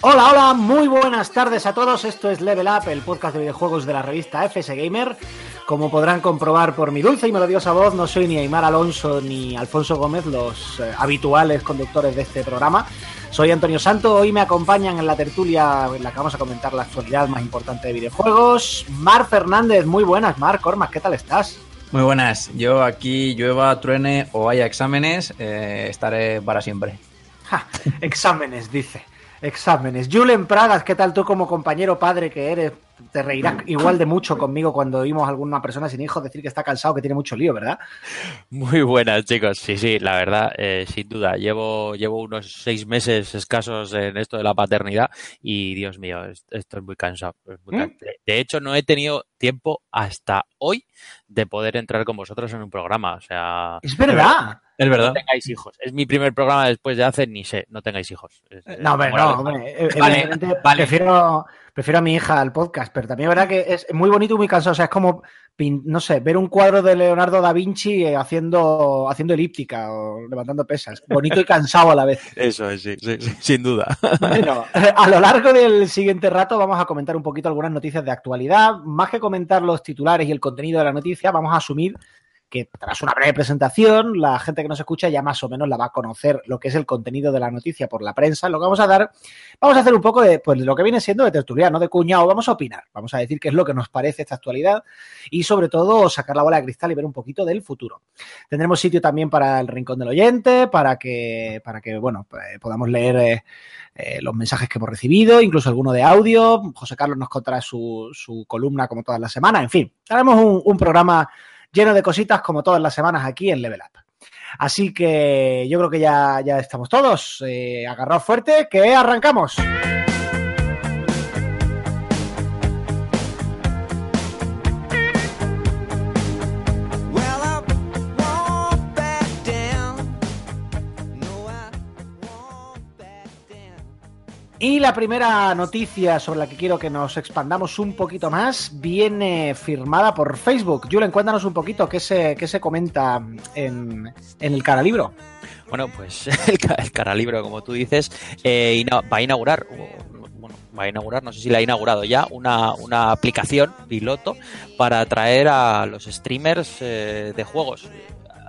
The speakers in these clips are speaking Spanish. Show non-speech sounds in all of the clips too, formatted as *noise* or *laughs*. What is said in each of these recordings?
Hola, hola, muy buenas tardes a todos. Esto es Level Up, el podcast de videojuegos de la revista FS Gamer. Como podrán comprobar por mi dulce y melodiosa voz, no soy ni Aymar Alonso ni Alfonso Gómez, los eh, habituales conductores de este programa. Soy Antonio Santo, hoy me acompañan en la tertulia en la que vamos a comentar la actualidad más importante de videojuegos. Mar Fernández, muy buenas, Mar Cormac, ¿qué tal estás? Muy buenas, yo aquí llueva, truene o haya exámenes, eh, estaré para siempre. Ja, exámenes, dice. Exámenes. Julen Pragas, ¿qué tal tú como compañero padre que eres? Te reirás igual de mucho conmigo cuando oímos a alguna persona sin hijos decir que está cansado, que tiene mucho lío, ¿verdad? Muy buenas, chicos. Sí, sí, la verdad, eh, sin duda. Llevo, llevo unos seis meses escasos en esto de la paternidad y, Dios mío, estoy muy cansado. Muy ¿Mm? De hecho, no he tenido tiempo hasta hoy de poder entrar con vosotros en un programa. O sea, Es verdad. Es verdad. no tengáis hijos. Es mi primer programa después de hace ni sé, no tengáis hijos. Es- es No, hombre, no, hombre. vale. Prefiero, prefiero a mi hija al podcast, pero también es verdad que es muy bonito y muy cansado. O sea, es como, no sé, ver un cuadro de Leonardo da Vinci eh, haciendo, haciendo elíptica o levantando pesas. Bonito y cansado a la vez. *laughs* Eso es, sí, sí, sí, sin duda. Bueno, a lo largo del siguiente rato vamos a comentar un poquito algunas noticias de actualidad. Más que comentar los titulares y el contenido de la noticia, vamos a asumir que tras una breve presentación, la gente que nos escucha ya más o menos la va a conocer lo que es el contenido de la noticia por la prensa. Lo que vamos a dar, vamos a hacer un poco de, pues, lo que viene siendo de tertulia, no de cuñado, vamos a opinar. Vamos a decir qué es lo que nos parece esta actualidad y sobre todo sacar la bola de cristal y ver un poquito del futuro. Tendremos sitio también para el rincón del oyente, para que, para que bueno, pues, podamos leer eh, eh, los mensajes que hemos recibido, incluso alguno de audio. José Carlos nos contará su, su columna como todas las semanas. En fin, haremos un programa lleno de cositas como todas las semanas aquí en Level Up. Así que yo creo que ya, ya estamos todos. Eh, agarraos fuerte, que arrancamos. Y la primera noticia sobre la que quiero que nos expandamos un poquito más viene firmada por Facebook. Julen, cuéntanos un poquito qué se, qué se comenta en, en el cara libro. Bueno, pues *laughs* el, el caralibro, como tú dices, eh, va a inaugurar, bueno, va a inaugurar, no sé si la ha inaugurado ya, una, una aplicación piloto para atraer a los streamers eh, de juegos.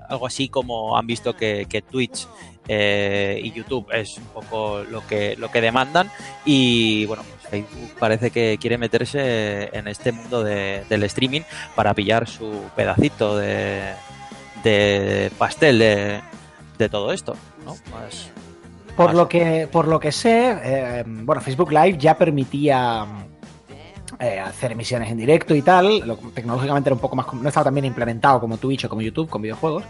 Algo así como han visto que Twitch eh, y YouTube es un poco lo que, lo que demandan y bueno, pues Facebook parece que quiere meterse en este mundo de- del streaming para pillar su pedacito de, de pastel de, de todo esto, ¿no? Más- Por más- lo que, por lo que sé, eh, bueno, Facebook Live ya permitía eh, hacer emisiones en directo y tal. Tecnológicamente era un poco más, no estaba tan bien implementado como Twitch o como YouTube con videojuegos.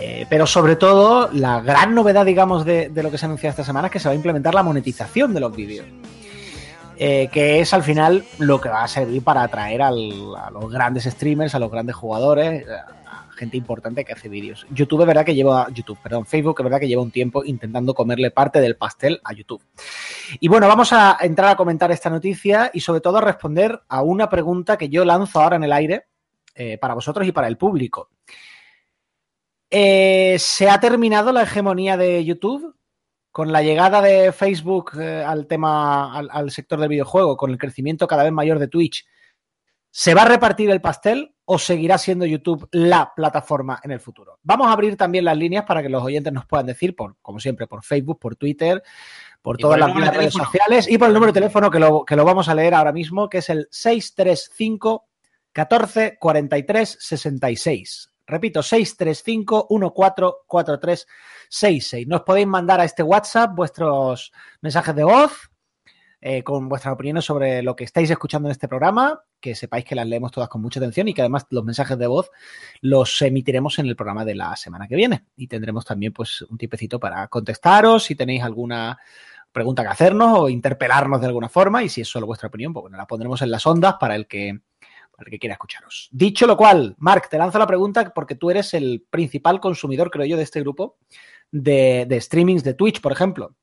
Eh, pero sobre todo, la gran novedad, digamos, de, lo que se ha anunciado esta semana es que se va a implementar la monetización de los vídeos. Eh, que es al final lo que va a servir para atraer a los grandes streamers, a los grandes jugadores, gente importante que hace vídeos. YouTube es verdad que lleva, YouTube, perdón, Facebook es verdad que lleva un tiempo intentando comerle parte del pastel a YouTube. Y bueno, vamos a entrar a comentar esta noticia y sobre todo a responder a una pregunta que yo lanzo ahora en el aire eh, para vosotros y para el público. Eh, ¿Se ha terminado la hegemonía de YouTube? Con la llegada de Facebook eh, al tema, al, al sector del videojuego, con el crecimiento cada vez mayor de Twitch, ¿se va a repartir el pastel o seguirá siendo YouTube la plataforma en el futuro? Vamos a abrir también las líneas para que los oyentes nos puedan decir, por, como siempre, por Facebook, por Twitter, por Y todas por las redes sociales y por el número de teléfono que lo, que lo vamos a leer ahora mismo, que es el 635 14 43 66. Repito, 635 14 43 66. Nos podéis mandar a este WhatsApp vuestros mensajes de voz eh, con vuestras opiniones sobre lo que estáis escuchando en este programa, que sepáis que las leemos todas con mucha atención y que además los mensajes de voz los emitiremos en el programa de la semana que viene. Y tendremos también pues un tipecito para contestaros si tenéis alguna pregunta que hacernos o interpelarnos de alguna forma y si es solo vuestra opinión, pues bueno, la pondremos en las ondas para el que para el que quiera escucharos. Dicho lo cual, Marc, te lanzo la pregunta porque tú eres el principal consumidor, creo yo, de este grupo de, de streamings de Twitch, por ejemplo.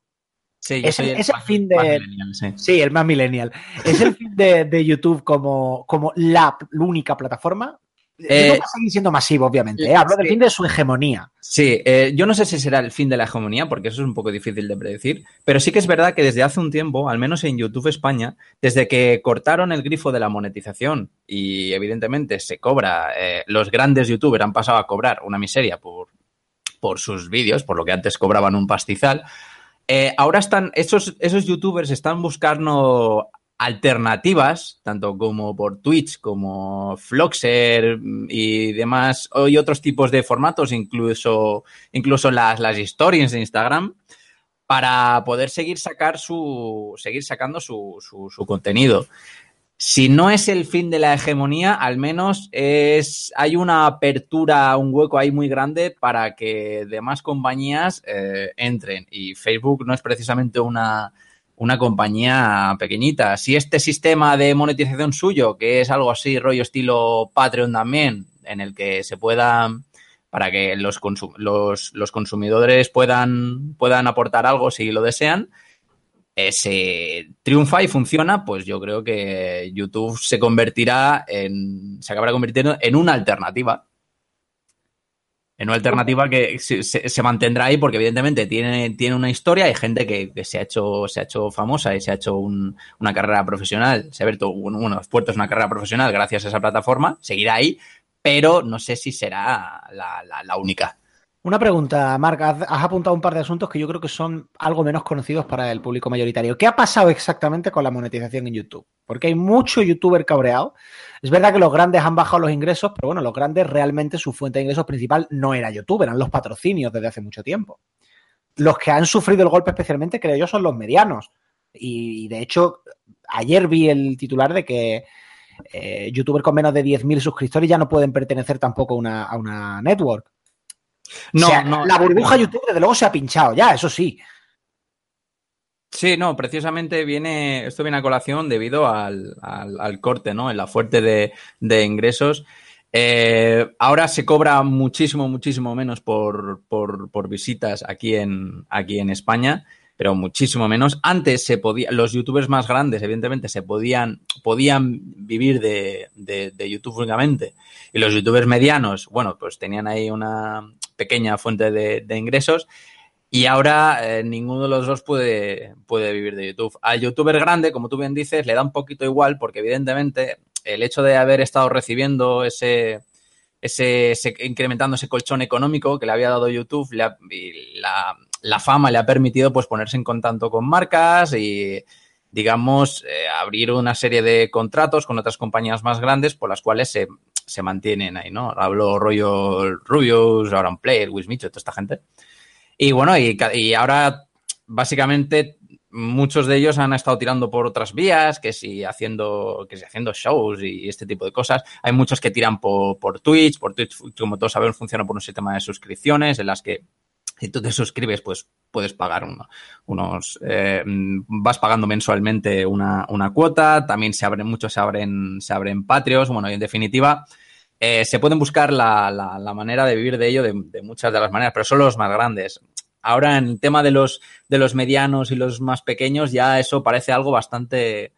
Sí, Es el- es el más- fin de- sí. Sí, el más millennial. ¿Es el fin de, de YouTube como, como la, la única plataforma? Eh, YouTube va a seguir siendo masivo, obviamente. ¿eh? Hablo del fin de su hegemonía. Sí, eh, yo no sé si será el fin de la hegemonía, porque eso es un poco difícil de predecir, pero sí que es verdad que desde hace un tiempo, al menos en YouTube España, desde que cortaron el grifo de la monetización y evidentemente se cobra, eh, los grandes youtubers han pasado a cobrar una miseria por, por sus vídeos, por lo que antes cobraban un pastizal, eh, ahora están, esos, esos youtubers están buscando alternativas, tanto como por Twitch, como Floxer mm, y demás, y otros tipos de formatos, incluso, incluso las, las stories de Instagram, para poder seguir sacar su. seguir sacando su, su, su contenido. Si no es el fin de la hegemonía, al menos es. hay una apertura, un hueco ahí muy grande para que demás compañías eh, entren. Y Facebook no es precisamente una, una compañía pequeñita. Si este sistema de monetización suyo, que es algo así, rollo estilo Patreon también, en el que se pueda, para que los, consu- los, los consumidores puedan, puedan aportar algo si lo desean, se triunfa y funciona, pues yo creo que YouTube se convertirá en, se acabará convirtiendo en una alternativa. En una alternativa que se, mantendrá ahí porque evidentemente tiene, tiene una historia, hay gente que, se, ha hecho, se ha hecho famosa y se ha hecho un- una carrera profesional, se ha abierto un- unos puertos una carrera profesional gracias a esa plataforma, seguirá ahí, pero no sé si será la única. Una pregunta, Marc. Has, apuntado un par de asuntos que yo creo que son algo menos conocidos para el público mayoritario. ¿Qué ha pasado exactamente con la monetización en YouTube? Porque hay mucho youtuber cabreado. Es verdad que los grandes han bajado los ingresos, pero bueno, los grandes realmente su fuente de ingresos principal no era YouTube, eran los patrocinios desde hace mucho tiempo. Los que han sufrido el golpe especialmente, creo yo, son los medianos. Y, de hecho, ayer vi el titular de que eh, youtubers con menos de 10.000 suscriptores ya no pueden pertenecer tampoco a una network. No, O sea, no, la burbuja no. YouTube desde luego se ha pinchado ya, eso sí. Sí, no, precisamente viene, esto viene a colación debido al, al- al corte, ¿no? En la fuerte de, de ingresos. Eh, ahora se cobra muchísimo, muchísimo menos por, por, por visitas aquí en, aquí en España, pero muchísimo menos. Antes se podía, los youtubers más grandes, evidentemente, se podían, podían vivir de, de, de YouTube únicamente. Y los youtubers medianos, bueno, pues tenían ahí una pequeña fuente de, de ingresos. Y ahora eh, ninguno de los dos puede, puede vivir de YouTube. Al youtuber grande, como tú bien dices, le da un poquito igual porque evidentemente el hecho de haber estado recibiendo ese, ese, ese- incrementando ese colchón económico que le había dado YouTube, le ha- y la, la fama le ha permitido pues ponerse en contacto con marcas y digamos eh, abrir una serie de contratos con otras compañías más grandes por las cuales se, se mantienen ahí, ¿no? Hablo rollo Rubius, Auronplay, Wismicho, toda esta gente. Y bueno, y, y ahora básicamente muchos de ellos han estado tirando por otras vías, que si haciendo, que si haciendo shows y este tipo de cosas. Hay muchos que tiran por, por Twitch, por Twitch, como todos sabemos, funciona por un sistema de suscripciones en las que si tú te suscribes, pues puedes pagar uno- unos, eh, vas pagando mensualmente una, una cuota. También se abren, muchos se abren, se abren patrios. Bueno, y en definitiva, eh, se pueden buscar la, la- manera de vivir de ello de, de muchas de las maneras, pero son los más grandes. Ahora, en el tema de los, de los medianos y los más pequeños, ya eso parece algo bastante,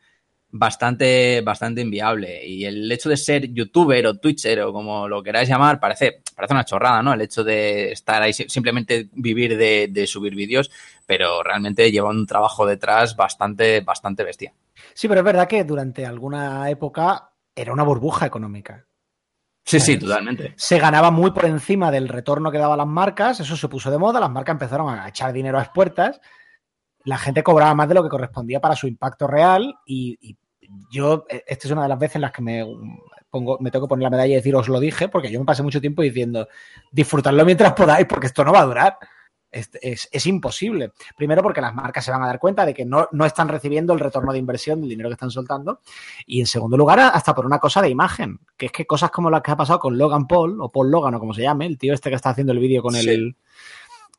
bastante, bastante inviable. Y el hecho de ser youtuber o twitcher o como lo queráis llamar, parece, parece una chorrada, ¿no? El hecho de estar ahí, si- simplemente vivir de, de subir vídeos, pero realmente lleva un trabajo detrás bastante, bastante bestia. Sí, pero es verdad que durante alguna época era una burbuja económica. Sí, sí, totalmente. Se ganaba muy por encima del retorno que daban las marcas, eso se puso de moda, las marcas empezaron a echar dinero a las puertas, la gente cobraba más de lo que correspondía para su impacto real y, y yo, eh, esta es una de las veces en las que me pongo, me tengo que poner la medalla y decir os lo dije, porque yo me pasé mucho tiempo diciendo disfrutadlo mientras podáis, porque esto no va a durar. Es, es- es imposible. Primero porque las marcas se van a dar cuenta de que no, no están recibiendo el retorno de inversión del dinero que están soltando. Y en segundo lugar, hasta por una cosa de imagen, que es que cosas como las que ha pasado con Logan Paul, o Paul Logan, o como se llame, el tío este que está haciendo el vídeo con Sí. el...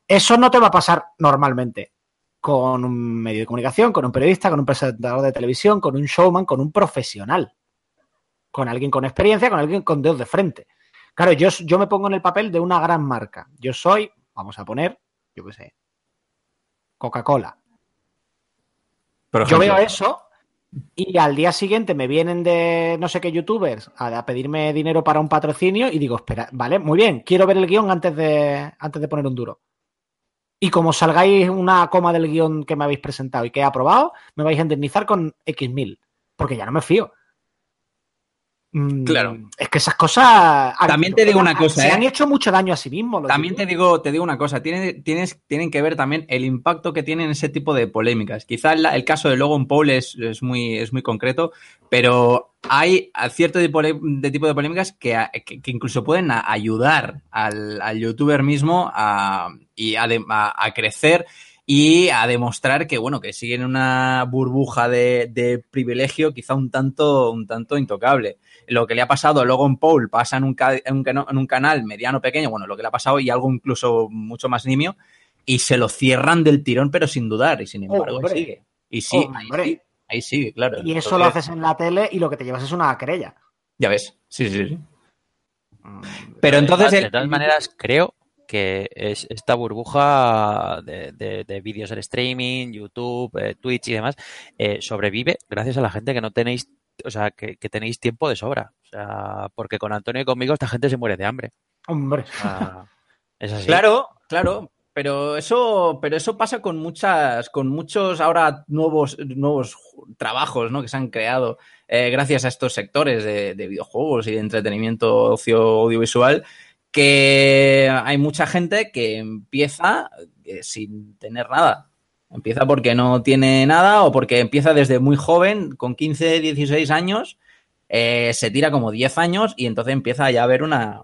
Eso no te va a pasar normalmente con un medio de comunicación, con un periodista, con un presentador de televisión, con un showman, con un profesional, con alguien con experiencia, con alguien con dedos de frente. Claro, yo, yo me pongo en el papel de una gran marca. Yo soy, vamos a poner, yo qué sé, Coca-Cola. Yo veo eso y al día siguiente me vienen de no sé qué youtubers a, a pedirme dinero para un patrocinio y digo, espera, vale, muy bien, quiero ver el guion antes de, antes de poner un duro. Y como salgáis una coma del guion que me habéis presentado y que he aprobado, me vais a indemnizar con X mil. Porque ya no me fío. Mm, Claro. Es que esas cosas. También te digo una cosa, Se ¿eh? han hecho mucho daño a sí mismos. También te digo, te digo una cosa, tiene, tienes, tienen que ver también el impacto que tienen ese tipo de polémicas. Quizás el caso de Logan Paul es, es muy, es muy concreto, pero hay cierto tipo de, tipo de polémicas que, que- que incluso pueden ayudar al, al youtuber mismo a, y a- a crecer y a demostrar que, bueno, que siguen una burbuja de, de privilegio quizá un tanto, un tanto intocable lo que le ha pasado a Logan Paul pasa en un, en un cano- en un canal mediano pequeño, bueno, lo que le ha pasado y algo incluso mucho más nimio, y se lo cierran del tirón, pero sin dudar, y sin embargo, Hombre. ahí sigue. Y sí, ahí Hombre. sigue, ahí sigue, claro. Y eso lo haces en la tele y lo que te llevas es una querella. Ya ves, sí, sí, sí. Mm, Pero entonces... de, todas maneras, creo que es esta burbuja de, de- de vídeos en streaming, YouTube, eh, Twitch y demás, eh, sobrevive gracias a la gente que no tenéis, o sea, que, que tenéis tiempo de sobra. O sea, porque con Antonio y conmigo esta gente se muere de hambre. Hombre. O sea, es así. Claro, claro. Pero eso, pero eso pasa con muchas, con muchos ahora nuevos, nuevos trabajos, ¿no? Que se han creado eh, gracias a estos sectores de, de videojuegos y de entretenimiento ocio audiovisual, que hay mucha gente que empieza eh, sin tener nada. Empieza porque no tiene nada o porque empieza desde muy joven, con 15, 16 años, eh, se tira como 10 años y entonces empieza ya a haber una,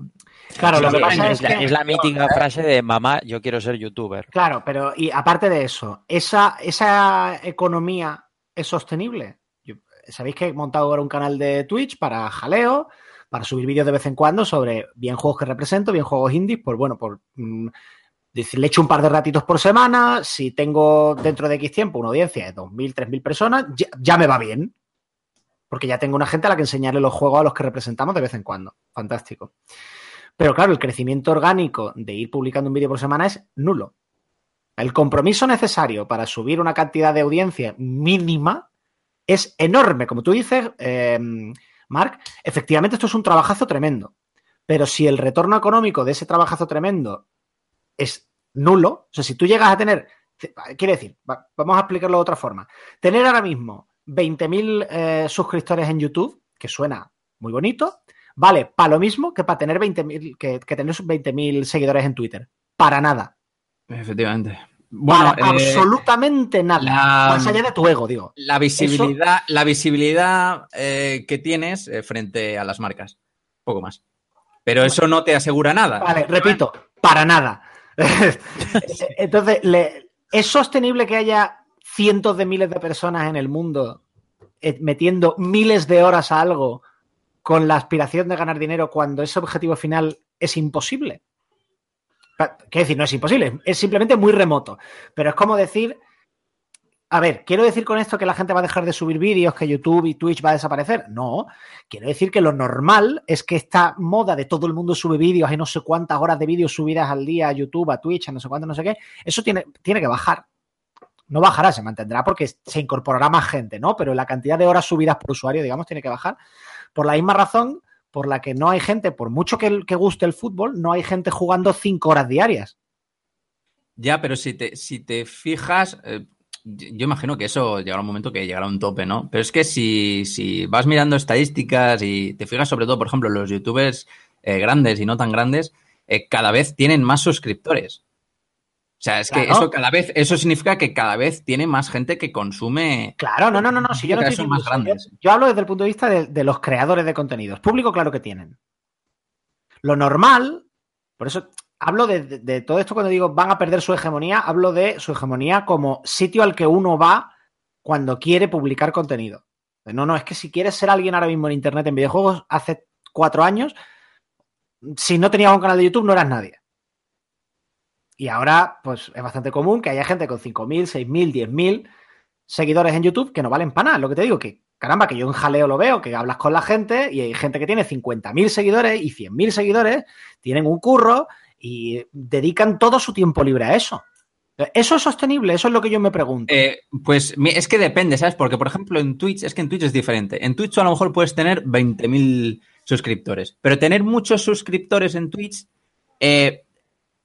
Claro, lo que pasa es, es la, que. es la mítica frase de mamá, yo quiero ser youtuber. Claro, pero y aparte de eso, ¿esa, esa economía es sostenible? Yo- Sabéis que he montado ahora un canal de Twitch para jaleo, para subir vídeos de vez en cuando sobre bien juegos que represento, bien juegos indies, pues bueno, por mm, decir, le echo un par de ratitos por semana, si tengo dentro de X tiempo una audiencia de 2.000, 3.000 personas, ya, ya me va bien. Porque ya tengo una gente a la que enseñarle los juegos a los que representamos de vez en cuando. Fantástico. Pero claro, el crecimiento orgánico de ir publicando un vídeo por semana es nulo. El compromiso necesario para subir una cantidad de audiencia mínima es enorme. Como tú dices, eh, Mark, efectivamente esto es un trabajazo tremendo. Pero si el retorno económico de ese trabajazo tremendo es nulo, o sea, si tú llegas a tener, quiere decir, va- vamos a explicarlo de otra forma, tener ahora mismo 20.000 eh, suscriptores en YouTube, que suena muy bonito, vale para lo mismo que para tener 20.000 que, que tener 20.000 seguidores en Twitter. Para nada. Efectivamente. Bueno, para eh, absolutamente nada. la- Más allá de tu ego, digo. la visibilidad, la visibilidad eh, que tienes eh, frente a las marcas. Poco más. Pero eso no te asegura nada. Vale, repito, para nada. *laughs* Entonces, le- ¿es sostenible que haya cientos de miles de personas en el mundo metiendo miles de horas a algo con la aspiración de ganar dinero cuando ese objetivo final es imposible? Quiero decir, no es imposible, es simplemente muy remoto. Pero es como decir, a ver, ¿quiero decir con esto que la gente va a dejar de subir vídeos, que YouTube y Twitch va a desaparecer? No, quiero decir que lo normal es que esta moda de todo el mundo sube vídeos, hay no sé cuántas horas de vídeos subidas al día a YouTube, a Twitch, a no sé cuánto, no sé qué, eso tiene, tiene que bajar. No bajará, se mantendrá porque se incorporará más gente, ¿no? Pero la cantidad de horas subidas por usuario, digamos, tiene que bajar. Por la misma razón por la que no hay gente, por mucho que, guste el fútbol, no hay gente jugando cinco horas diarias. Ya, pero si te, si te fijas, eh, yo imagino que eso llegará un momento que llegará a un tope, ¿no? Pero es que si, si vas mirando estadísticas y te fijas sobre todo, por ejemplo, los youtubers eh, grandes y no tan grandes, eh, cada vez tienen más suscriptores. O sea, es que eso cada vez, eso significa que cada vez tiene más gente que consume. Claro, no, no, no, no. Si yo no estoy más grandes. Yo, yo hablo desde el punto de vista de, de los creadores de contenidos. Público, claro que tienen. Lo normal, por eso hablo de, de- de todo esto cuando digo van a perder su hegemonía, hablo de su hegemonía como sitio al que uno va cuando quiere publicar contenido. No, no, es que si quieres ser alguien ahora mismo en Internet en videojuegos, hace cuatro años, si no tenías un canal de YouTube no eras nadie. Y ahora, pues es bastante común que haya gente con 5.000, 6.000, 10.000 seguidores en YouTube que no valen para nada. Lo que te digo, que caramba, que yo en jaleo lo veo, que hablas con la gente y hay gente que tiene 50.000 seguidores y 100.000 seguidores, tienen un curro y dedican todo su tiempo libre a eso. ¿Eso es sostenible? Eso es lo que yo me pregunto. Eh, pues es que depende, ¿sabes? Porque, por ejemplo, en Twitch, es que en Twitch es diferente. En Twitch a lo mejor puedes tener 20.000 suscriptores, pero tener muchos suscriptores en Twitch eh,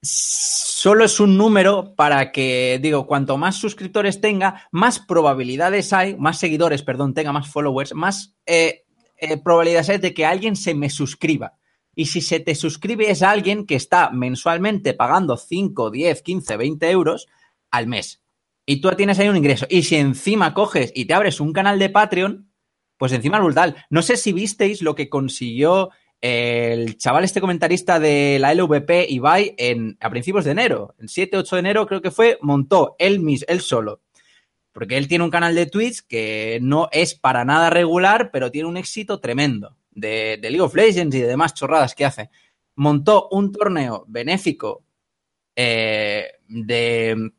solo es un número para que, digo, cuanto más suscriptores tenga, más probabilidades hay, más seguidores, perdón, tenga más followers, más eh, eh, probabilidades hay de que alguien se me suscriba. Y si se te suscribe es alguien que está mensualmente pagando 5, 10, 15, 20 euros al mes. Y tú tienes ahí un ingreso. Y si encima coges y te abres un canal de Patreon, pues encima es brutal. No sé si visteis lo que consiguió el chaval este comentarista de la LVP, Ibai, en, a principios de enero. El 7-8 de enero creo que fue, montó él, mis, él solo. Porque él tiene un canal de Twitch que no es para nada regular, pero tiene un éxito tremendo de, de League of Legends y de demás chorradas que hace. Montó un torneo benéfico eh, de,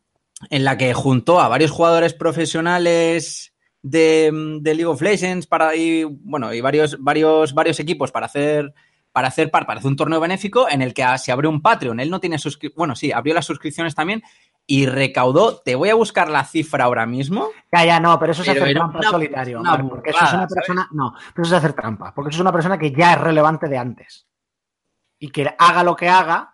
en la que juntó a varios jugadores profesionales de, de League of Legends para y bueno y varios varios varios equipos para hacer para hacer par para hacer un torneo benéfico en el que se abrió un Patreon él no tiene bueno sí abrió las suscripciones también y recaudó te voy a buscar la cifra ahora mismo Ya, ya, no, pero eso es Pero hacer trampa una- solitario. una porque eso es una persona. No, pero eso es hacer trampa. Porque eso es una persona que ya es relevante de antes. Y que haga lo que haga.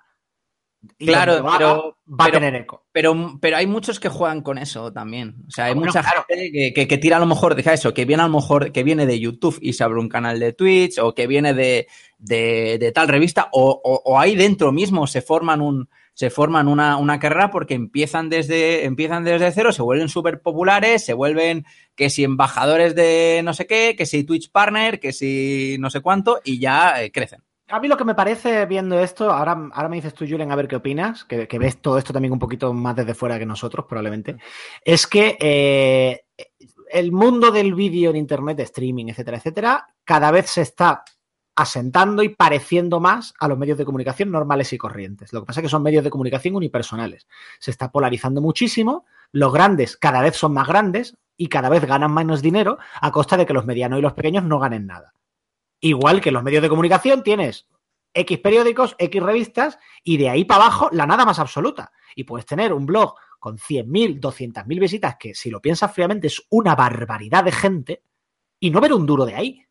Y Claro, lo pero- va pero- a tener eco. Pero, pero hay muchos que juegan con eso también. O sea, hay Bueno, mucha claro. gente que, que- que tira a lo mejor, deja eso, que viene a lo mejor, que viene de YouTube y se abre un canal de Twitch, o que viene de, de- de tal revista, o, o- o ahí dentro mismo se forman un, se forman una, una carrera porque empiezan desde, empiezan desde cero, se vuelven súper populares, se vuelven que si embajadores de no sé qué, que si Twitch partner, que si no sé cuánto, y ya eh, crecen. A mí lo que me parece viendo esto, ahora, ahora me dices tú, Julen, a ver qué opinas, que, ves todo esto también un poquito más desde fuera que nosotros, probablemente, es que eh, el mundo del vídeo en Internet, de streaming, etcétera, etcétera, cada vez se está asentando y pareciendo más a los medios de comunicación normales y corrientes. Lo que pasa es que son medios de comunicación unipersonales. Se está polarizando muchísimo, los grandes cada vez son más grandes y cada vez ganan menos dinero a costa de que los medianos y los pequeños no ganen nada. Igual que en los medios de comunicación tienes X periódicos, X revistas y de ahí para abajo la nada más absoluta. Y puedes tener un blog con 100.000, 200.000 visitas, que si lo piensas fríamente es una barbaridad de gente, y no ver un duro de ahí.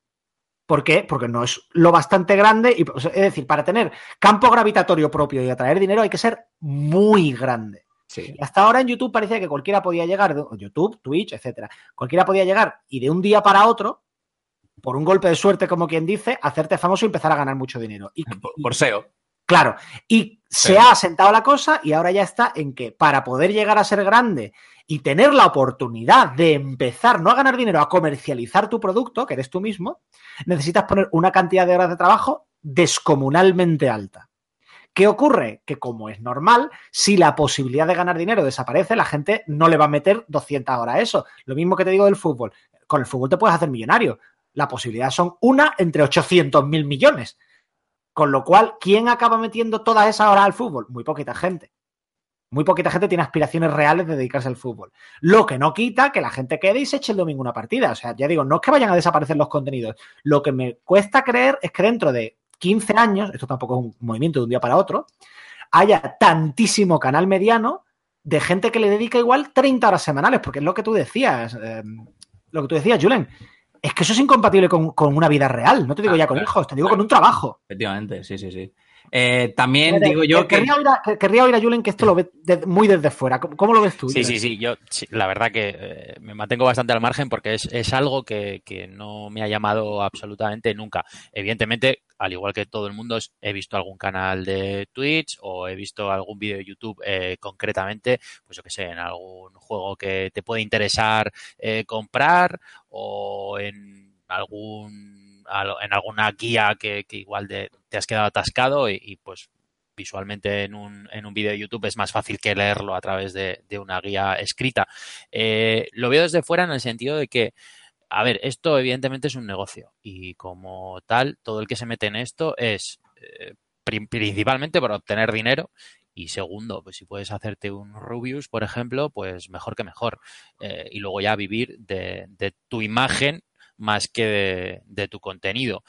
¿Por qué? Porque no es lo bastante grande. Y, es decir, para tener campo gravitatorio propio y atraer dinero hay que ser muy grande. Sí. Y hasta ahora en YouTube parecía que cualquiera podía llegar, YouTube, Twitch, etcétera, cualquiera podía llegar y de un día para otro, por un golpe de suerte, como quien dice, hacerte famoso y empezar a ganar mucho dinero. Y, *laughs* Por, SEO. Claro, y se Sí. ha asentado la cosa y ahora ya está en que para poder llegar a ser grande y tener la oportunidad de empezar, no a ganar dinero, a comercializar tu producto, que eres tú mismo, necesitas poner una cantidad de horas de trabajo descomunalmente alta. ¿Qué ocurre? Que como es normal, si la posibilidad de ganar dinero desaparece, la gente no le va a meter 200 horas a eso. Lo mismo que te digo del fútbol. Con el fútbol te puedes hacer millonario. La posibilidad son una entre 800 mil millones. Con lo cual, ¿quién acaba metiendo todas esas horas al fútbol? Muy poquita gente. Muy poquita gente tiene aspiraciones reales de dedicarse al fútbol. Lo que no quita que la gente quede y se eche el domingo una partida. O sea, ya digo, no es que vayan a desaparecer los contenidos. Lo que me cuesta creer es que dentro de 15 años, esto tampoco es un movimiento de un día para otro, haya tantísimo canal mediano de gente que le dedica igual 30 horas semanales, porque es lo que tú decías, eh, lo que tú decías, Julen. Es que eso es incompatible con, con una vida real. No te digo Ah, ya con claro, hijos, te digo con un trabajo. Efectivamente, sí, sí, sí. Eh, también digo yo que... querría, oír a, que- querría oír a Julen que esto lo ve de- muy desde fuera. ¿Cómo, cómo lo ves tú? Sí, Julen? sí, sí. Yo, sí, la verdad que eh, me mantengo bastante al margen porque es, es algo que, que no me ha llamado absolutamente nunca. Evidentemente, al igual que todo el mundo, he visto algún canal de Twitch o he visto algún vídeo de YouTube eh, concretamente, pues yo que sé, en algún juego que te puede interesar comprar o en algún al- en alguna guía que, que igual de- te has quedado atascado y, pues visualmente en un, en un vídeo de YouTube es más fácil que leerlo a través de, una guía escrita. Eh, lo veo desde fuera en el sentido de que, a ver, esto evidentemente es un negocio y como tal, todo el que se mete en esto es eh, pri- principalmente para obtener dinero y segundo, pues si puedes hacerte un Rubius, por ejemplo, pues mejor que mejor. Eh, y luego ya vivir de, tu imagen más que de, tu contenido.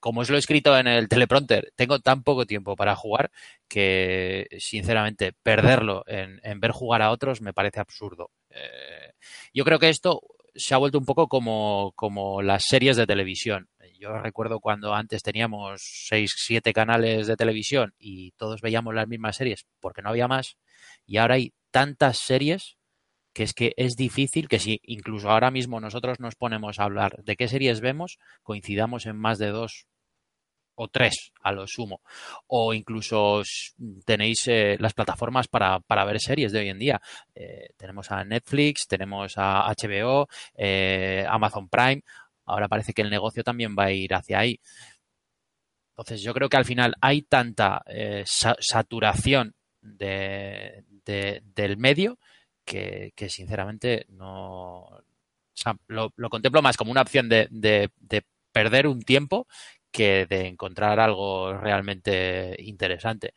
Como os lo he escrito en el teleprompter, tengo tan poco tiempo para jugar que, sinceramente, perderlo en, en ver jugar a otros me parece absurdo. Eh, yo creo que esto se ha vuelto un poco como, como las series de televisión. Yo recuerdo cuando antes teníamos seis, siete canales de televisión y todos veíamos las mismas series porque no había más. Y ahora hay tantas series que es que es difícil que si incluso ahora mismo nosotros nos ponemos a hablar de qué series vemos, coincidamos en más de dos o tres a lo sumo. O incluso tenéis eh, las plataformas para, para ver series de hoy en día. Eh, tenemos a Netflix, tenemos a HBO, eh, Amazon Prime. Ahora parece que el negocio también va a ir hacia ahí. Entonces yo creo que al final hay tanta sa- saturación de, de- del medio que, sinceramente no... lo, lo contemplo más como una opción de, de- de perder un tiempo que de encontrar algo realmente interesante.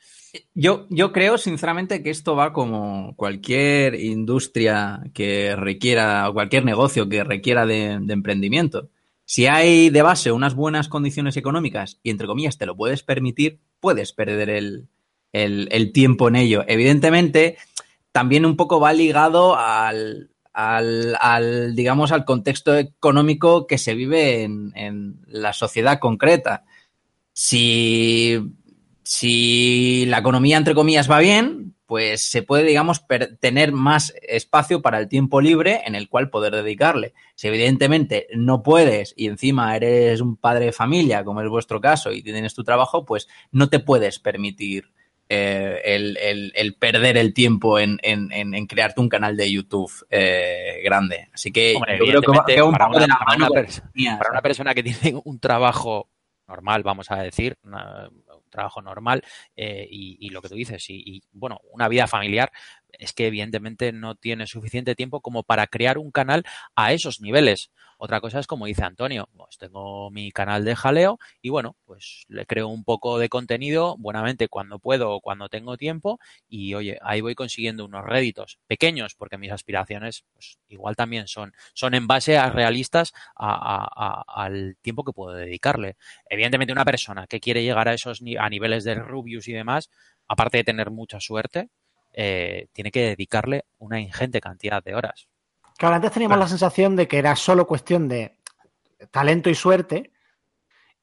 Yo, yo creo, sinceramente, que esto va como cualquier industria que requiera, o cualquier negocio que requiera de, emprendimiento. Si hay de base unas buenas condiciones económicas y, entre comillas, te lo puedes permitir, puedes perder el- el tiempo en ello. Evidentemente, también un poco va ligado al, al, al, digamos, al contexto económico que se vive en, en la sociedad concreta. Si si la economía, entre comillas, va bien, pues se puede, digamos, tener más espacio para el tiempo libre en el cual poder dedicarle. Si evidentemente no puedes y encima eres un padre de familia, como es vuestro caso, y tienes tu trabajo, pues no te puedes permitir eh, el, el- el perder el tiempo en, en- en- crearte un canal de YouTube eh, grande. Así que Hombre, yo creo que un para una- de la para mano una persona que *laughs* tiene un trabajo normal, vamos a decir, una- un trabajo normal, eh, y, y lo que tú dices, y, y, bueno, una vida familiar, es que evidentemente no tiene suficiente tiempo como para crear un canal a esos niveles. Otra cosa es como dice Antonio, pues tengo mi canal de jaleo y bueno, pues le creo un poco de contenido buenamente cuando puedo o cuando tengo tiempo y oye, ahí voy consiguiendo unos réditos pequeños porque mis aspiraciones pues igual también son, son en base a realistas al tiempo que puedo dedicarle. Evidentemente una persona que quiere llegar a esos a niveles de Rubius y demás, aparte de tener mucha suerte, eh, tiene que dedicarle una ingente cantidad de horas. Claro, antes teníamos la sensación de que era solo cuestión de talento y suerte,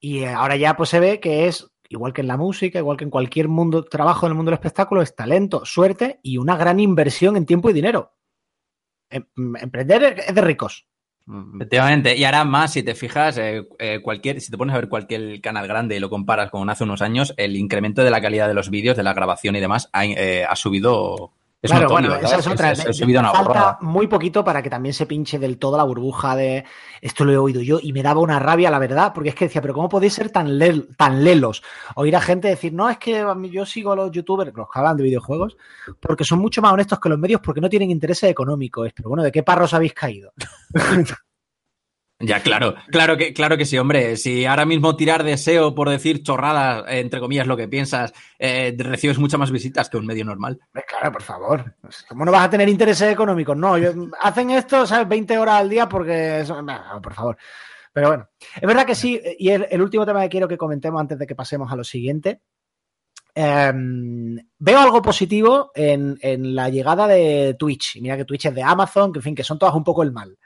y eh, ahora ya pues se ve que es, igual que en la música, igual que en cualquier mundo, trabajo en el mundo del espectáculo, es talento, suerte y una gran inversión en tiempo y dinero. Em- Emprender es de ricos. Efectivamente, y ahora más, si te fijas, eh, eh, cualquier, si te pones a ver cualquier canal grande y lo comparas con hace unos años, el incremento de la calidad de los vídeos, de la grabación y demás, ha, eh, ha subido. Es claro, notorio, bueno, esa es otra. Es- es- una Falta borrada. muy poquito para que también se pinche del todo la burbuja de esto lo he oído yo y me daba una rabia, la verdad, porque es que decía, pero ¿cómo podéis ser tan, tan lelos? Oír a gente decir, no, es que yo sigo a los youtubers, los que hablan de videojuegos, porque son mucho más honestos que los medios porque no tienen intereses económicos. Pero bueno, ¿de qué parros habéis caído? *laughs* Ya, claro, claro que, claro que sí, hombre. Si ahora mismo tirar de SEO por decir chorradas, eh, entre comillas, lo que piensas, eh, recibes muchas más visitas que un medio normal. Claro, por favor. ¿Cómo no vas a tener intereses económicos? No, hacen esto, ¿sabes? 20 horas al día porque... por favor. Pero bueno, es verdad que sí, y el, último tema que quiero que comentemos antes de que pasemos a lo siguiente. eh, veo algo positivo en, en la llegada de Twitch. Mira que Twitch es de Amazon, que en fin, que son todas un poco el mal.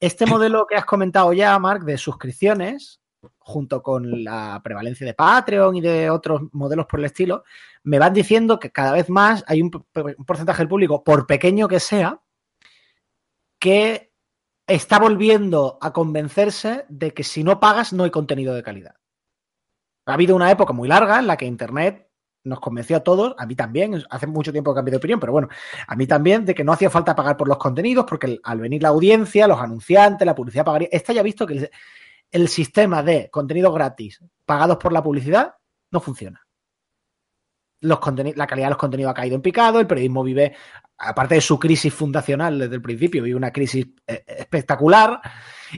Este modelo que has comentado ya, Mark, de suscripciones, junto con la prevalencia de Patreon y de otros modelos por el estilo, me van diciendo que cada vez más hay un, un porcentaje del público, por pequeño que sea, que está volviendo a convencerse de que si no pagas no hay contenido de calidad. Ha habido una época muy larga en la que Internet nos convenció a todos, a mí también, hace mucho tiempo que cambié de opinión, pero bueno, a mí también, de que no hacía falta pagar por los contenidos, porque al venir la audiencia, los anunciantes, la publicidad pagaría. Esta ya ha visto que el, sistema de contenidos gratis pagados por la publicidad no funciona. Los la calidad de los contenidos ha caído en picado, el periodismo vive, aparte de su crisis fundacional desde el principio, vive una crisis eh, espectacular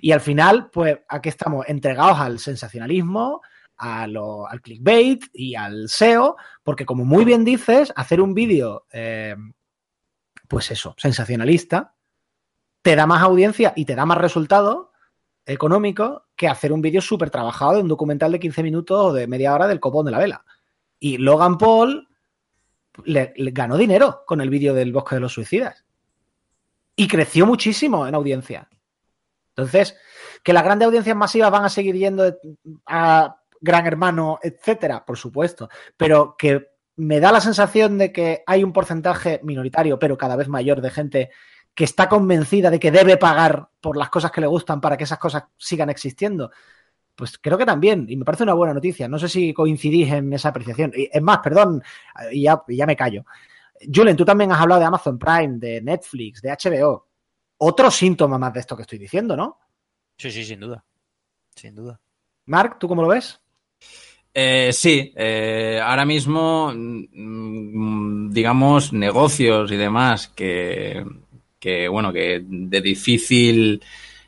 y al final, pues aquí estamos entregados al sensacionalismo, a al clickbait y al SEO, porque como muy bien dices, hacer un vídeo, eh, pues eso, sensacionalista, te da más audiencia y te da más resultado económico que hacer un vídeo súper trabajado de un documental de 15 minutos o de media hora del copón de la vela. Y Logan Paul le, le ganó dinero con el vídeo del Bosque de los Suicidas. Y creció muchísimo en audiencia. Entonces, que las grandes audiencias masivas van a seguir yendo a Gran Hermano, etcétera, por supuesto. Pero que me da la sensación de que hay un porcentaje minoritario, pero cada vez mayor, de gente que está convencida de que debe pagar por las cosas que le gustan para que esas cosas sigan existiendo. Pues creo que también, y me parece una buena noticia. No sé si coincidís en esa apreciación. Y, es más, perdón, y ya, ya me callo. Julen, tú también has hablado de Amazon Prime, de Netflix, de HBO. Otro síntoma más de esto que estoy diciendo, ¿no? Sí, sí, sin duda. Sin duda. Mark, ¿tú cómo lo ves? Eh, sí, eh, ahora mismo, mm, digamos, negocios y demás que, que, bueno, que de difícil,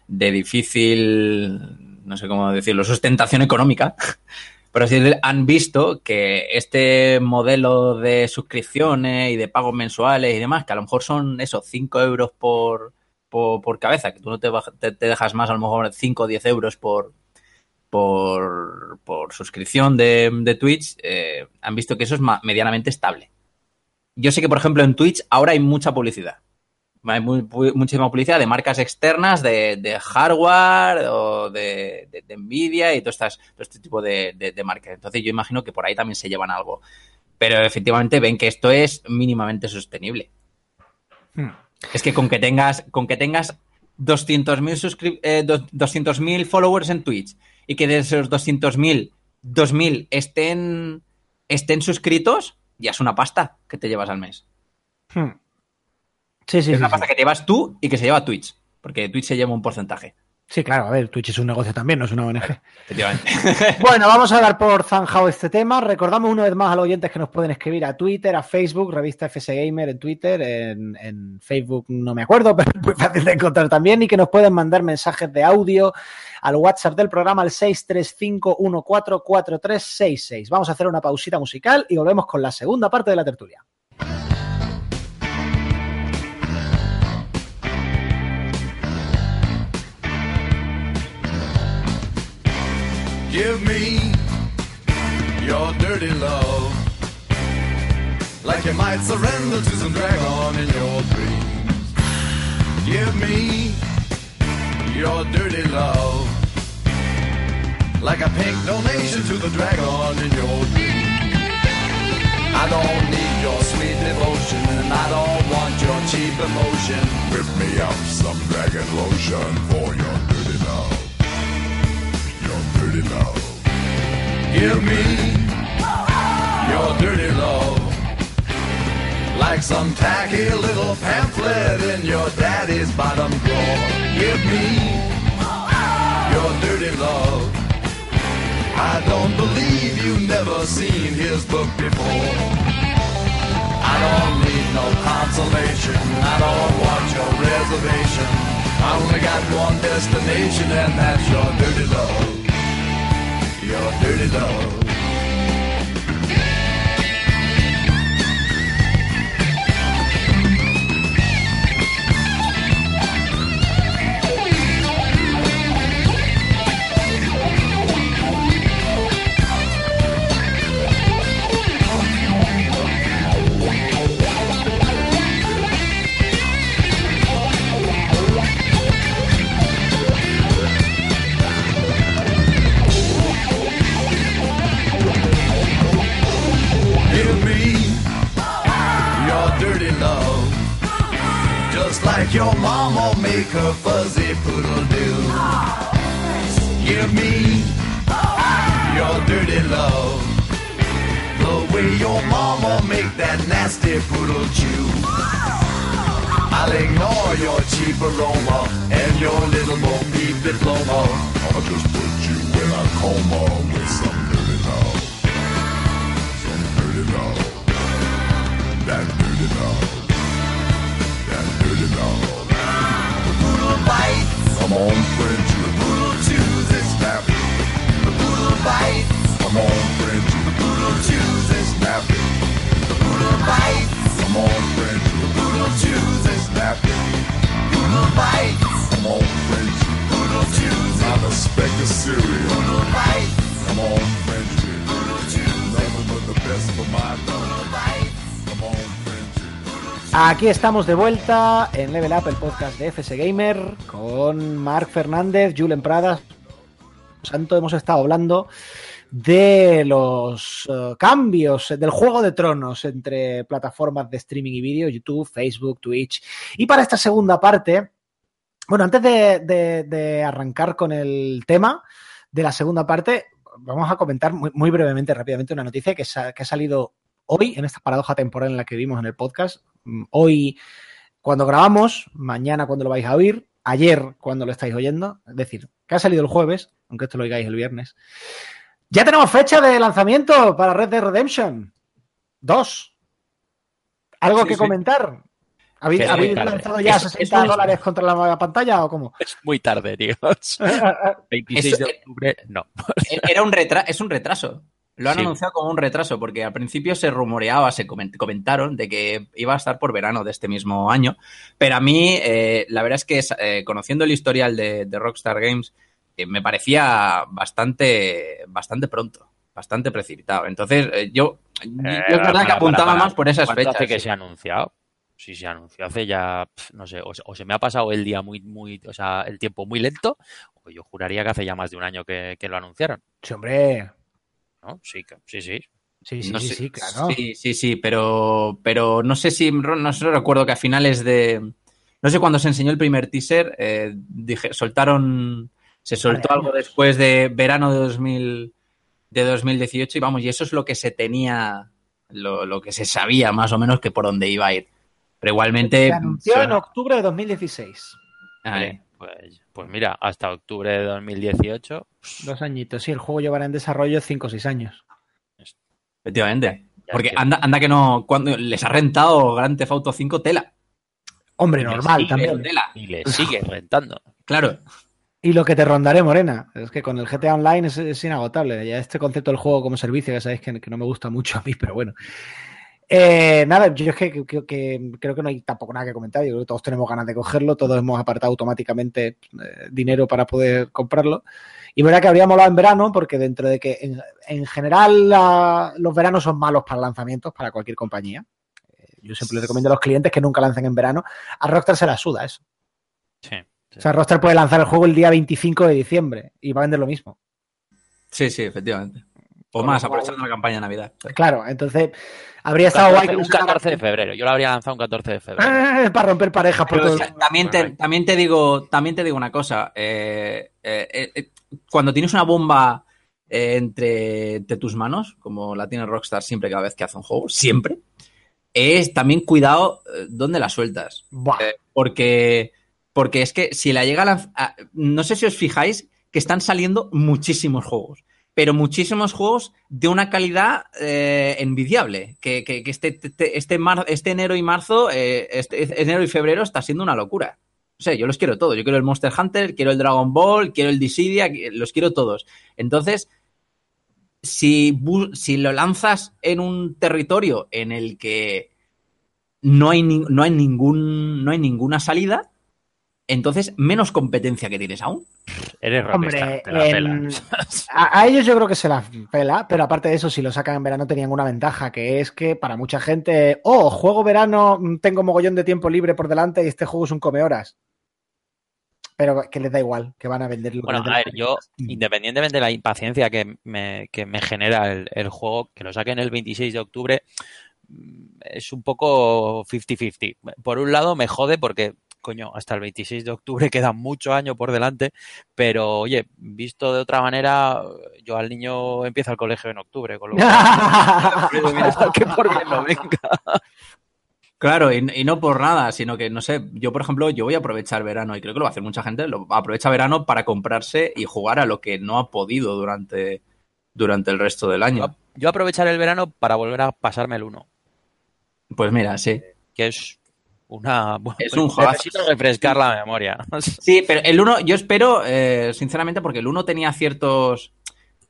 de difícil, no sé cómo decirlo, sustentación económica, *laughs* pero sí han visto que este modelo de suscripciones y de pagos mensuales y demás, que a lo mejor son esos 5 euros por, por, cabeza, que tú no te, te, te dejas más, a lo mejor 5 o 10 euros por, por, por suscripción de, de Twitch, eh, han visto que eso es medianamente estable. Yo sé que, por ejemplo, en Twitch ahora hay mucha publicidad. Hay muy- muchísima publicidad de marcas externas, de, de hardware o de, de- de Nvidia y todo, estas, todo este tipo de, marcas. Entonces yo imagino que por ahí también se llevan algo. Pero efectivamente ven que esto es mínimamente sostenible. Hmm. Es que con que tengas, con que tengas 200.000 suscri- eh, do- 200.000 followers en Twitch y que de esos 200.000, 2.000 estén, estén suscritos, ya es una pasta que te llevas al mes. Hmm. Sí, sí, es sí, una pasta que te llevas tú y que se lleva Twitch, porque Twitch se lleva un porcentaje, Sí, claro, a ver, Twitch es un negocio también, no es una ONG. efectivamente. *laughs* Bueno, vamos a dar por zanjado este tema. Recordamos una vez más a los oyentes que nos pueden escribir a Twitter, a Facebook, revista FS Gamer en Twitter, en, en Facebook no me acuerdo, *laughs* pero es muy fácil de encontrar también, y que nos pueden mandar mensajes de audio al WhatsApp del programa al 635144366. Vamos a hacer una pausita musical y volvemos con la segunda parte de la tertulia. Give me your dirty love. Like you might surrender to some dragon in your dreams. Give me your dirty love. Like a pink donation to the dragon in your dreams. I don't need your sweet devotion and I don't want your cheap emotion. Whip me up some dragon lotion for your. Dirty love. Give me your dirty love. Like some tacky little pamphlet in your daddy's bottom drawer. Give me your dirty love. I don't believe you've never seen his book before. I don't need no consolation. I don't want your reservation. I only got one destination, and that's your dirty love your dirty love. Aquí estamos de vuelta en Level Up, el podcast de FS Gamer, con Marc Fernández, Julen Pradas. Santo, hemos estado hablando de los eh, cambios del juego de tronos entre plataformas de streaming y vídeo, YouTube, Facebook, Twitch. Y para esta segunda parte, bueno, antes de, arrancar con el tema de la segunda parte, vamos a comentar muy, brevemente, rápidamente, una noticia que, que ha salido hoy, en esta paradoja temporal en la que vivimos en el podcast. Mm, Hoy, cuando grabamos, mañana cuando lo vais a oír, ayer cuando lo estáis oyendo, es decir, que ha salido el jueves, aunque esto lo oigáis el viernes. Ya tenemos fecha de lanzamiento para Red Dead Redemption 2. ¿Algo Sí, que sí. comentar? ¿Habéis, habéis lanzado ya Es- 60 es un- dólares contra la pantalla o cómo? Es muy tarde, tíos. *laughs* 26 Eso- de octubre, no. *laughs* Era un retra es un retraso. Lo han Sí. anunciado como un retraso, porque al principio se rumoreaba, se coment- comentaron de que iba a estar por verano de este mismo año. Pero a mí, eh, la verdad es que eh, conociendo el historial de, de Rockstar Games, eh, me parecía bastante, bastante pronto, bastante precipitado. Entonces, eh, yo, yo es verdad para, que apuntaba para, para. más por esas ¿Cuánto fechas. hace que sí. se ha anunciado? Sí, se anunció hace ya, no sé, o, se- o se me ha pasado el día muy, muy, o sea, el tiempo muy lento, o yo juraría que hace ya más de un año que, que lo anunciaron, Sí, hombre. ¿No? Sí, sí, sí. Sí, sí, No sí, sé- sí, claro. Sí, sí, sí, pero, pero no sé si, no sé, recuerdo que a finales de, no sé cuándo se enseñó el primer teaser, eh, dije, soltaron, se soltó Vale, algo años. después de verano de 2000, de 2018 y vamos, y eso es lo que se tenía, lo, lo que se sabía más o menos que por dónde iba a ir. Pero igualmente, Se anunció en octubre de 2016. Ay, Pues, pues mira, hasta octubre de 2018, Dos añitos. Sí, el juego llevará en desarrollo 5 o 6 años. efectivamente. Porque anda, anda que no, cuando les ha rentado Grand Theft Auto 5 tela. Hombre, Y normal sigue, también. Tela, y le sigue rentando. claro. Y lo que te rondaré, Morena, es que con el GTA Online es, es inagotable. Ya este concepto del juego como servicio, ya sabéis que, que no me gusta mucho a mí, pero bueno. Eh, nada, yo es que, que- que- que creo que no hay tampoco nada que comentar. Yo creo que todos tenemos ganas de cogerlo, todos hemos apartado automáticamente eh, dinero para poder comprarlo. Y verdad que habría molado en verano, porque dentro de que en, en general la- los veranos son malos para lanzamientos, para cualquier compañía. Eh, Yo siempre les recomiendo a los clientes que nunca lancen en verano. A Rockstar se la suda eso. Sí. O sea, Rockstar puede lanzar el juego el día 25 de diciembre y va a vender lo mismo. Sí, sí, efectivamente. O más, aprovechando la campaña de Navidad. Claro, entonces habría estado guay 14 que un lo sacaran- 14 de febrero. Yo lo habría lanzado un 14 de febrero. Eh, para romper parejas por Pero, todo o sea, el- también, te, Bueno, también te digo, también te digo una cosa. eh, eh, eh, cuando tienes una bomba eh, entre, entre tus manos, como la tiene Rockstar siempre cada vez que hace un juego, siempre, es también cuidado eh, dónde la sueltas. Buah. Eh, porque, porque es que si la llega a lanz- a- No sé si os fijáis que están saliendo muchísimos juegos. Pero muchísimos juegos de una calidad eh, envidiable. Que, este, este, este, este enero y marzo, eh, este enero y febrero está siendo una locura. O sea, yo los quiero todos. Yo quiero el Monster Hunter, quiero el Dragon Ball, quiero el Dissidia, los quiero todos. Entonces, si, si lo lanzas en un territorio en el que no hay, no hay, ningún, no hay ninguna salida, entonces menos competencia que tienes aún. Eres Hombre, te la en- pelas. a, a ellos yo creo que se la pela, pero aparte de eso, si lo sacan en verano tenían una ventaja, que es que para mucha gente, oh, juego verano, mm, tengo mogollón de tiempo libre por delante y este juego es un come horas. Pero que les da igual, que van a vender lo que Bueno, a ver, yo, independientemente de la impaciencia que me, que me genera el, el juego, que lo saquen el 26 de octubre, mm, es un poco 50-50. Por un lado, me jode porque, coño, hasta el 26 de octubre *laughs* queda mucho año por delante, pero oye, visto de otra manera, yo al niño empieza el colegio en octubre, con lo *laughs* *laughs* que por bien no venga. Claro, y, y no por nada, sino que, no sé, yo, por ejemplo, yo voy a aprovechar verano, y creo que lo va a hacer mucha gente, lo aprovecha verano para comprarse y jugar a lo que no ha podido durante, durante el resto del año. Yo, yo aprovecharé el verano para volver a pasarme el 1, Pues mira, sí. que es una... bueno, Es un juegazo. Necesito refrescar la memoria. *laughs* Sí, pero el 1, yo espero, eh, sinceramente, porque el 1 tenía ciertos,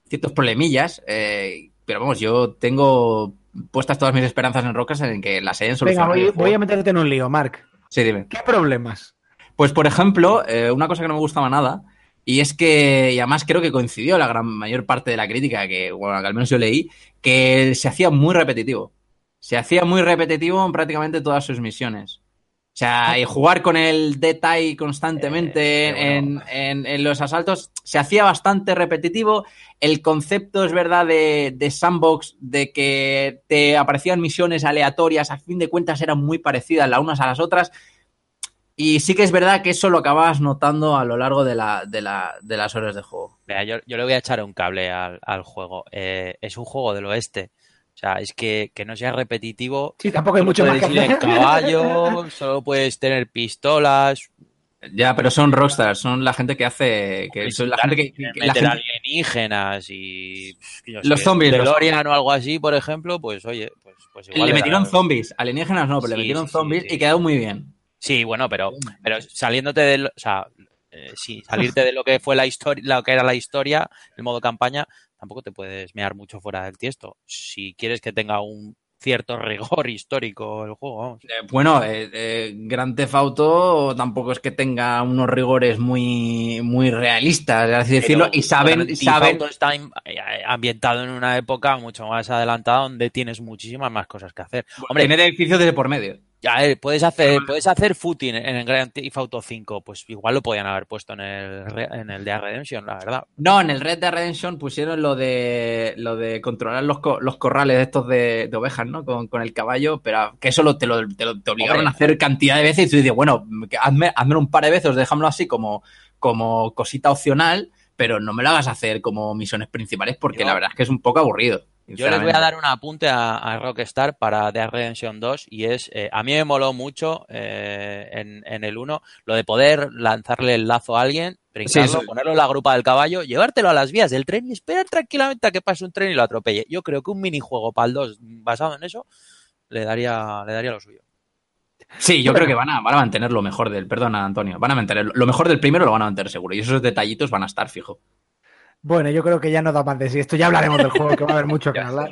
ciertos problemillas, eh, pero vamos, yo tengo puestas todas mis esperanzas en Rocas en que las hayan Venga, solucionado. voy, juego. voy a meterte en un lío, Mark. Sí, dime. ¿Qué problemas? Pues, por ejemplo, eh, una cosa que no me gustaba nada, y es que, y además creo que coincidió la gran mayor parte de la crítica, que, bueno, que al menos yo leí, que se hacía muy repetitivo. Se hacía muy repetitivo en prácticamente todas sus misiones. O sea, y jugar con el detalle constantemente Eh, en, en- en los asaltos se hacía bastante repetitivo. El concepto es verdad de, de sandbox, de que te aparecían misiones aleatorias, a fin de cuentas eran muy parecidas las unas a las otras. Y sí que es verdad que eso lo acababas notando a lo largo de, la, de, la- de las horas de juego. Mira, yo, yo le voy a echar un cable al, al juego. Eh, es un juego del oeste. O sea, es que, que no sea repetitivo. Sí, tampoco hay mucho más que puedes ir en hacer. caballo, *laughs* solo puedes tener pistolas. Ya, pero son rockstars, son la gente que hace. Que son la gente que. que- que la meter gente- alienígenas y. yo Los sé, zombies, los- DeLorean o algo así, por ejemplo, pues oye, pues, pues igual. le metieron zombies, alienígenas no, pero le metieron sí, sí, zombies sí. y quedó muy bien. Sí, bueno, pero, pero saliéndote de, lo- o sea, eh, sí, salirte de lo que fue la historia, lo que era la historia, el modo campaña, tampoco te puedes mear mucho fuera del tiesto. Si quieres que tenga un cierto rigor *laughs* histórico el juego, vamos. Eh, bueno, eh, eh, Grand Theft Auto tampoco es que tenga unos rigores muy, muy realistas, así decirlo, Pero y saben, Theft saben Auto está eh, ambientado en una época mucho más adelantada donde tienes muchísimas más cosas que hacer. Hombre, tener edificios de por medio. Ya, eh, puedes hacer, puedes hacer footing en el Grand Theft Auto 5, pues igual lo podían haber puesto en el, en el de Redemption, la verdad. No, en el Red Dead Redemption pusieron lo de lo de controlar los, co- los corrales estos de, de ovejas, ¿no? Con, con el caballo, pero que eso lo, te, lo, te, lo- te obligaron Hombre. a hacer cantidad de veces y tú dices, bueno, hazme, hazme un par de veces, déjamelo así como, como cosita opcional, pero no me lo hagas hacer como misiones principales porque Yo- la verdad es que es un poco aburrido. Yo les voy a dar un apunte a, a Rockstar para Dead Redemption 2 y es, eh, a mí me moló mucho eh, en, en el 1 lo de poder lanzarle el lazo a alguien, brincarlo, Sí, sí. ponerlo en la grupa del caballo, llevártelo a las vías del tren y esperar tranquilamente a que pase un tren y lo atropelle. Yo creo que un minijuego para el 2 basado en eso le daría, le daría lo suyo. Sí, yo creo que van a, van a mantener lo mejor del. Perdona, Antonio. Van a mantener. Lo mejor del primero lo van a mantener seguro. Y esos detallitos van a estar fijo. Bueno, yo creo que ya no da más de sí. Esto ya hablaremos del juego, que va a haber mucho que hablar.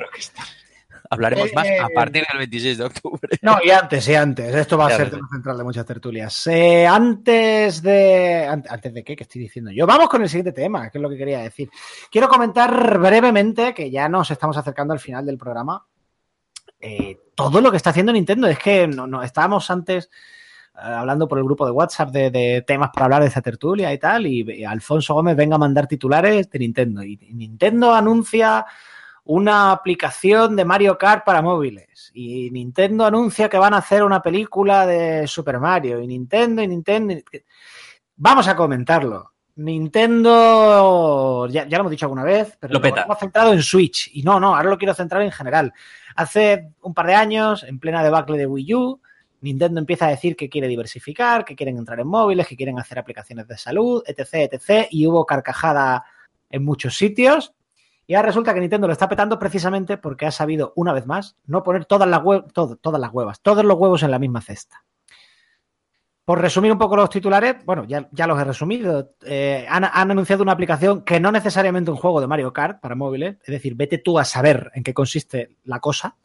Hablaremos Eh, más a eh, partir del 26 de octubre. No, y antes, y antes. Esto va a ser tema central de muchas tertulias. Eh, antes de. an- ¿Antes de qué? ¿Qué estoy diciendo yo? Vamos con el siguiente tema, que es lo que quería decir. Quiero comentar brevemente, que ya nos estamos acercando al final del programa, eh, todo lo que está haciendo Nintendo. Es que no, no, estábamos antes hablando por el grupo de WhatsApp de, de temas para hablar de esta tertulia y tal, y, Alfonso Gómez venga a mandar titulares de Nintendo. Y, Nintendo anuncia una aplicación de Mario Kart para móviles. Y Nintendo anuncia que van a hacer una película de Super Mario. Y Nintendo, y Nintendo. y- Vamos a comentarlo. Nintendo, ya, ya lo hemos dicho alguna vez, pero Lo peta. hemos centrado en Switch. Y no, no, ahora lo quiero centrar en general. Hace un par de años, en plena debacle de Wii U, Nintendo empieza a decir que quiere diversificar, que quieren entrar en móviles, que quieren hacer aplicaciones de salud, etc, etc. Y hubo carcajada en muchos sitios. Y ahora resulta que Nintendo lo está petando precisamente porque ha sabido, una vez más, no poner todas las, todas las huevas, todos los huevos en la misma cesta. Por resumir un poco los titulares, bueno, ya, ya los he resumido. Eh, han, han anunciado una aplicación que no necesariamente un juego de Mario Kart para móviles, es decir, vete tú a saber en qué consiste la cosa.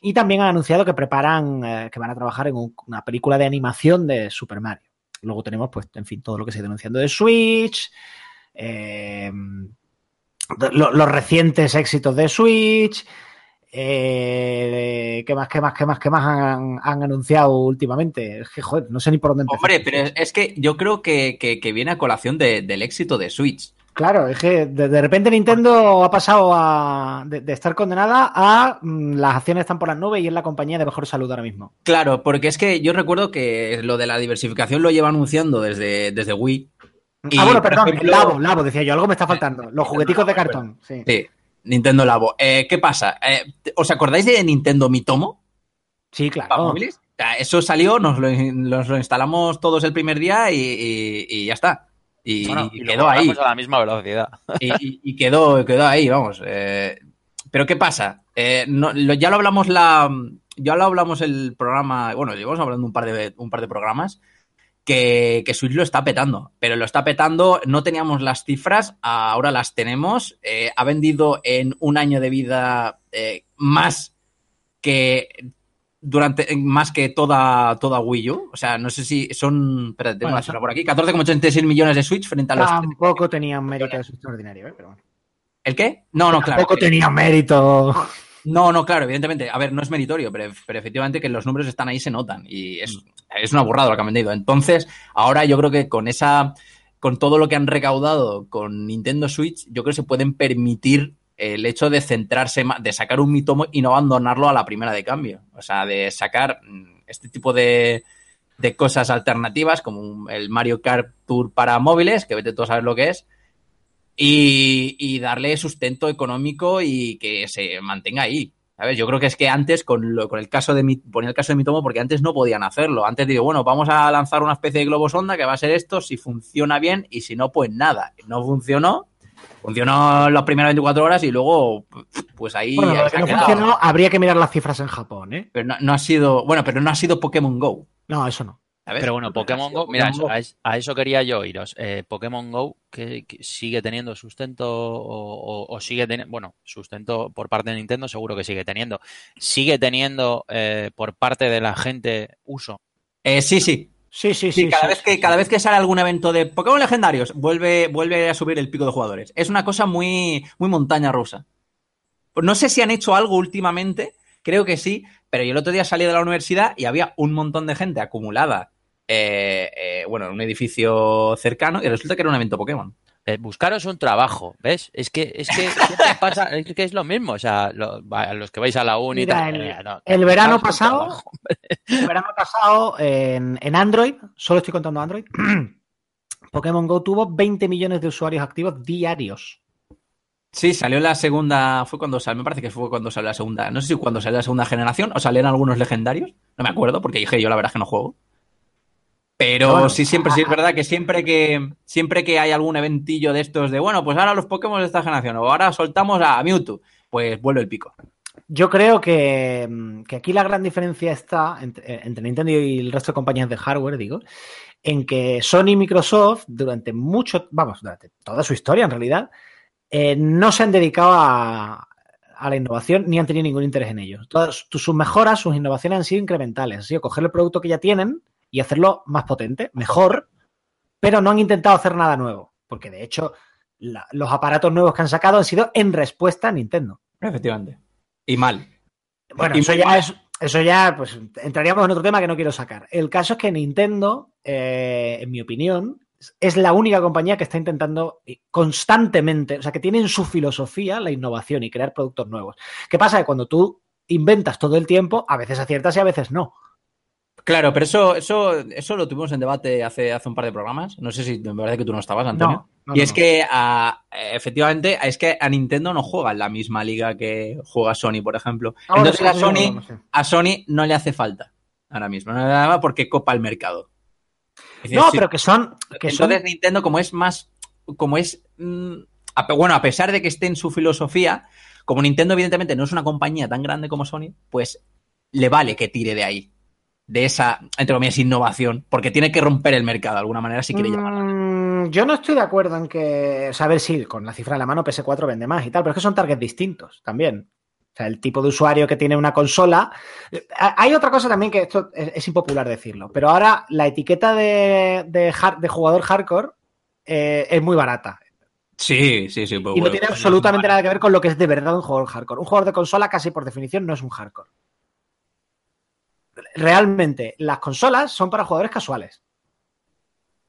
Y también han anunciado que preparan, eh, que van a trabajar en un- una película de animación de Super Mario. Luego tenemos, pues, en fin, todo lo que se denunciando de Switch, eh, lo- los recientes éxitos de Switch. Eh, ¿Qué más, qué más, qué más, qué más han, anunciado últimamente? Es que, joder, no sé ni por dónde empezar. Hombre, pero es, que yo creo que, que- viene a colación de- del éxito de Switch. Claro, es que de, de repente Nintendo ha pasado a, de, de estar condenada a mm, las acciones están por las nubes y es la compañía de mejor salud ahora mismo. Claro, porque es que yo recuerdo que lo de la diversificación lo lleva anunciando desde, desde Wii. Y, ah, bueno, perdón, ejemplo- Labo, Labo, decía yo, algo me está faltando. Los jugueticos de cartón, sí. Sí, Nintendo Labo. Eh, ¿Qué pasa? Eh, ¿Os acordáis de Nintendo Mitomo? Sí, para claro. móviles? O sea, eso salió, nos lo, nos lo instalamos todos el primer día y, y- y ya está. Y, Bueno, y quedó ahí. a la misma velocidad. y, quedó, quedó ahí, vamos. eh, pero ¿qué pasa? Eh, no- lo- ya lo hablamos la. Ya lo hablamos el programa. Bueno, llevamos hablando un par de, un par de programas. Que, que Switch lo está petando. Pero lo está petando. No teníamos las cifras, ahora las tenemos. eh, ha vendido en un año de vida más que durante más que toda, toda Wii U. O sea, no sé si son. Espérate, tengo Bueno, la cifra por aquí. 14,86 millones de Switch frente a los. Tampoco tenían mérito eso extraordinario, ¿eh? pero bueno. ¿El qué? No, no, claro. Tampoco tenían mérito. No, no, claro, evidentemente. A ver, no es meritorio, pero, pero efectivamente que los números están ahí se notan. Y es, es una burrada lo que han vendido. Entonces, ahora yo creo que con esa. Con todo lo que han recaudado con Nintendo Switch, yo creo que se pueden permitir el hecho de centrarse de sacar un mitomo y no abandonarlo a la primera de cambio. O sea, de sacar mm, este tipo de, de cosas alternativas, como el Mario Kart Tour para móviles, que vete tú a saber lo que es, y, darle sustento económico y que se mantenga ahí. ¿Sabes? Yo creo que es que antes, con, lo- con el caso de mi, ponía el caso de Mitomo, porque antes no podían hacerlo. Antes digo, bueno, vamos a lanzar una especie de globo sonda que va a ser esto, si funciona bien, y si no, pues nada. No funcionó. Funcionó las primeras 24 horas y luego, pues ahí, Bueno, lo que no funcionó, habría que mirar las cifras en Japón, ¿eh? Pero no, no ha sido, bueno, pero no ha sido Pokémon Go. No, eso no. ¿sabes? Pero bueno, Pokémon Go, mira, Pokémon a, es- a eso quería yo iros. Eh, Pokémon Go, que, que sigue teniendo sustento o, o- o sigue teniendo, bueno, sustento por parte de Nintendo, seguro que sigue teniendo. Sigue teniendo eh, por parte de la gente uso. Eh, sí, sí, Sí, sí, Sí, sí. cada, sí. vez que, cada vez que sale algún evento de Pokémon legendarios, vuelve, vuelve a subir el pico de jugadores. Es una cosa muy, muy montaña rusa. No sé si han hecho algo últimamente, creo que sí, pero yo el otro día salí de la universidad y había un montón de gente acumulada, eh, eh, bueno, en un edificio cercano y resulta que era un evento Pokémon. Eh, buscaros un trabajo, ¿ves? Es que, es que *laughs* pasa, es que es lo mismo. O sea, lo- a los que vais a la uni y Mira, tal, el- eh, no, el verano pasado-. El verano pasado en, en Android, solo estoy contando Android, *clears throat* Pokémon Go tuvo 20 millones de usuarios activos diarios. Sí, salió la segunda, fue cuando salió, me parece que fue cuando salió la segunda, no sé si cuando salió la segunda generación o salieron algunos legendarios, no me acuerdo, porque dije yo la verdad es que no juego. Pero Bueno, sí, siempre, sí es verdad que siempre que siempre que hay algún eventillo de estos de, bueno, pues ahora los Pokémon de esta generación, o ahora soltamos a Mewtwo, pues vuelve el pico. Yo creo que, mm, que aquí la gran diferencia está entre, eh, entre Nintendo y el resto de compañías de hardware, digo, en que Sony y Microsoft durante mucho, vamos, durante toda su historia en realidad, eh, no se han dedicado a, a la innovación ni han tenido ningún interés en ello. Todas sus mejoras, sus innovaciones han sido incrementales, ha sido coger el producto que ya tienen y hacerlo más potente, mejor, pero no han intentado hacer nada nuevo, porque de hecho la- los aparatos nuevos que han sacado han sido en respuesta a Nintendo. Efectivamente. Y mal. Bueno, Y eso ya mal. es. Eso ya, pues entraríamos en otro tema que no quiero sacar. El caso es que Nintendo, eh, en mi opinión, es la única compañía que está intentando constantemente, o sea, que tiene en su filosofía la innovación y crear productos nuevos. ¿Qué pasa? Que cuando tú inventas todo el tiempo, a veces aciertas y a veces no. Claro, pero eso, eso, eso lo tuvimos en debate hace, hace un par de programas. No sé si me parece que tú no estabas, Antonio. No, no, y es no. que a- efectivamente es que a Nintendo no juega en la misma liga que juega Sony, por ejemplo. Ahora Entonces a Sony, sé. a Sony no le hace falta ahora mismo, no nada porque copa el mercado. Decir, No, pero que son. Que son entonces Nintendo como es más, como es, mm, a bueno, a pesar de que esté en su filosofía, como Nintendo evidentemente no es una compañía tan grande como Sony, pues le vale que tire de ahí, de esa, entre comillas, innovación, porque tiene que romper el mercado de alguna manera si quiere llamar. Mm, Yo no estoy de acuerdo en que, o sea, a ver si con la cifra en la mano PS4 vende más y tal, pero es que son targets distintos también. O sea, el tipo de usuario que tiene una consola. Eh, Hay otra cosa también que esto es, es impopular decirlo, pero ahora la etiqueta de, de, de jugador hardcore eh, es muy barata. Sí, sí, sí. pues Y no bueno, tiene pues absolutamente nada que ver con lo que es de verdad un jugador hardcore. Un jugador de consola casi por definición no es un hardcore. Realmente, las consolas son para jugadores casuales.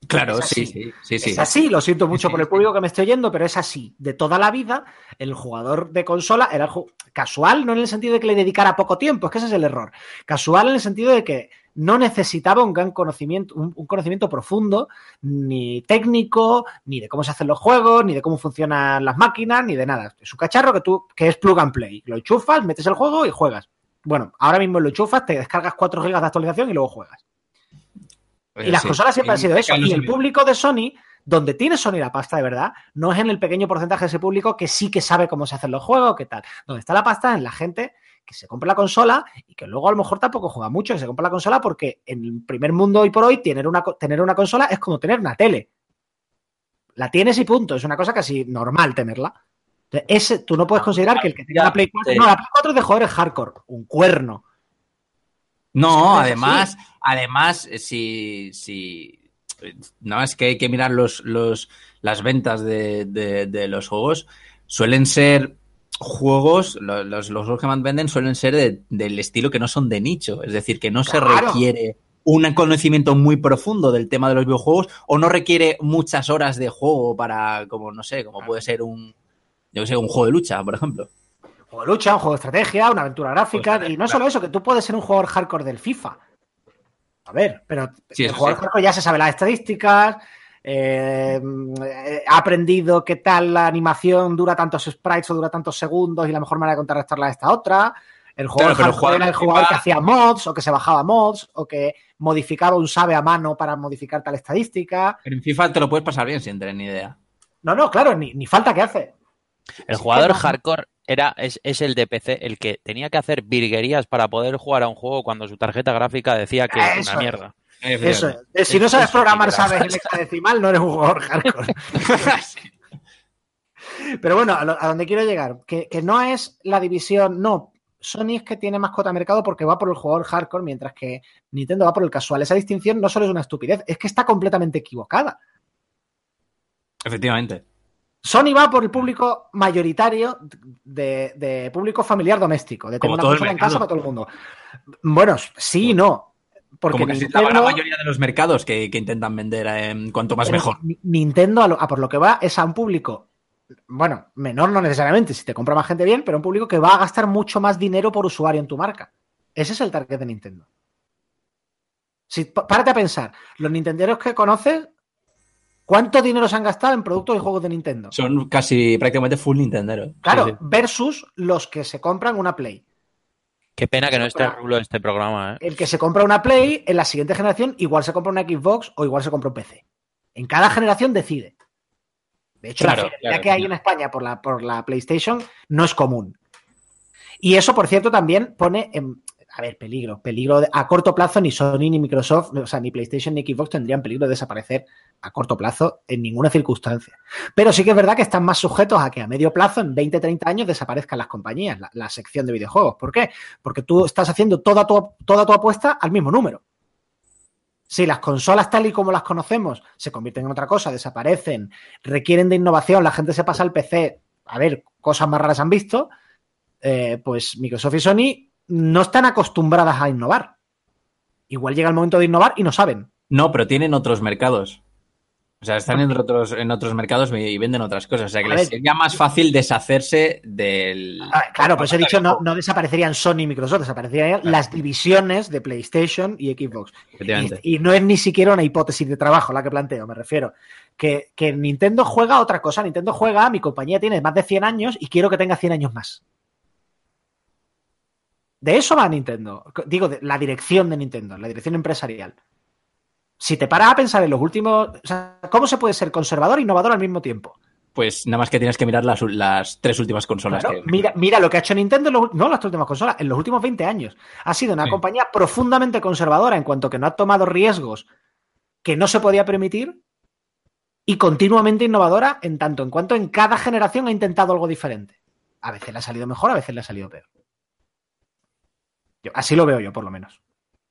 Claro, sí, sí, sí, sí. Es así, lo siento mucho por el público que me estoy oyendo, pero es así. De toda la vida, el jugador de consola era casual, no en el sentido de que le dedicara poco tiempo, es que ese es el error. Casual en el sentido de que no necesitaba un gran conocimiento, un, un conocimiento profundo, ni técnico, ni de cómo se hacen los juegos, ni de cómo funcionan las máquinas, ni de nada. Es un cacharro que tú, que es plug and play. Lo enchufas, metes el juego y juegas. Bueno, ahora mismo lo enchufas, te descargas 4 gigas de actualización y luego juegas. Y las Sí. consolas siempre han sido eso. Y el público de Sony, donde tiene Sony la pasta de verdad, no es en el pequeño porcentaje de ese público que sí que sabe cómo se hacen los juegos, qué tal. Donde está la pasta es en la gente que se compra la consola y que luego a lo mejor tampoco juega mucho, que se compra la consola porque en el primer mundo hoy por hoy tener una, tener una consola es como tener una tele. La tienes y punto. Es una cosa casi normal tenerla. Entonces, ese, tú no puedes considerar que el que tenga la Play 4, sí. no, la Play 4 es de jugadores hardcore, un cuerno. No, además, además, eh, si, si no es que hay que mirar los, los, las ventas de, de- de los juegos, suelen ser juegos, lo- los, los juegos que más venden suelen ser de- del estilo que no son de nicho. Es decir, que no se requiere un conocimiento muy profundo del tema de los videojuegos o no requiere muchas horas de juego para, como no sé, como puede ser un, yo qué sé, un juego de lucha, por ejemplo. Un juego de lucha, un juego de estrategia, una aventura gráfica. Pues, y no solo eso, que tú puedes ser un jugador hardcore del FIFA. A ver, pero Sí, el jugador sí. hardcore ya se sabe las estadísticas. eh, ha aprendido qué tal la animación dura tantos sprites o dura tantos segundos y la mejor manera de contrarrestarla es esta otra. El jugador Claro, pero el hardcore era el jugador que hacía mods o que se bajaba mods o que modificaba un sabe a mano para modificar tal estadística. Pero en FIFA te lo puedes pasar bien sin tener ni idea. No, no, claro, ni, ni falta que hace. El Sí, jugador hardcore era, es, es el de PC, el que tenía que hacer virguerías para poder jugar a un juego cuando su tarjeta gráfica decía que es una mierda. Eso es. Si no sabes programar, sabes en hexadecimal, no eres un jugador hardcore. *laughs* *laughs* Pero bueno, a, lo- a donde quiero llegar, que, que no es la división, no. Sony es que tiene más de mercado porque va por el jugador hardcore, mientras que Nintendo va por el casual. Esa distinción no solo es una estupidez, es que está completamente equivocada. Efectivamente. Sony va por el público mayoritario de, de público familiar doméstico, de tener una todo el consola en casa para todo el mundo. Bueno, sí y no. Porque Como casi Nintendo, la mayoría de los mercados que, que intentan vender eh, cuanto más mejor. Ni- Nintendo, a, lo- a por lo que va, es a un público, bueno, menor no necesariamente, si te compra más gente bien, pero un público que va a gastar mucho más dinero por usuario en tu marca. Ese es el target de Nintendo. Si, párate a pensar, los nintenderos que conoces, ¿cuánto dinero se han gastado en productos y juegos de Nintendo? Son casi prácticamente full Nintendo. Claro, Sí, sí. versus los que se compran una Play. Qué pena que no esté Rulo en este programa, ¿eh? El que se compra una Play, en la siguiente generación, igual se compra una Xbox o igual se compra un PC. En cada generación decide. De hecho, Claro, la claro, que hay en España por la, por la PlayStation no es común. Y eso, por cierto, también pone en. A ver, peligro. Peligro de- a corto plazo, ni Sony, ni Microsoft, o sea, ni PlayStation, ni Xbox tendrían peligro de desaparecer a corto plazo en ninguna circunstancia. Pero sí que es verdad que están más sujetos a que a medio plazo, en 20, 30 años, desaparezcan las compañías, la, sección de videojuegos. ¿Por qué? Porque tú estás haciendo toda tu, toda tu apuesta al mismo número. Si las consolas tal y como las conocemos se convierten en otra cosa, desaparecen, requieren de innovación, la gente se pasa al PC, a ver, cosas más raras han visto, eh, pues Microsoft y Sony no están acostumbradas a innovar. Igual llega el momento de innovar y no saben. No, pero tienen otros mercados. O sea, están en otros, en otros mercados y venden otras cosas. O sea, que A les ver. sería más fácil deshacerse del. A ver, claro, por eso he dicho, no, no desaparecerían Sony y Microsoft, desaparecerían las divisiones de PlayStation y Xbox. Efectivamente. Y, y no es ni siquiera una hipótesis de trabajo la que planteo, me refiero. Que, que Nintendo juega a otra cosa. Nintendo juega, mi compañía tiene más de 100 años y quiero que tenga 100 años más. De eso va Nintendo. Digo, de la dirección de Nintendo, la dirección empresarial. Si te paras a pensar en los últimos. O sea, ¿cómo se puede ser conservador e innovador al mismo tiempo? Pues nada más que tienes que mirar las, las tres últimas consolas. Claro, que- mira, mira lo que ha hecho Nintendo, en los- no las últimas consolas, en los últimos 20 años. Ha sido una Sí. compañía profundamente conservadora en cuanto que no ha tomado riesgos que no se podía permitir y continuamente innovadora en tanto en cuanto en cada generación ha intentado algo diferente. A veces le ha salido mejor, a veces le ha salido peor. Yo- así lo veo yo, por lo menos.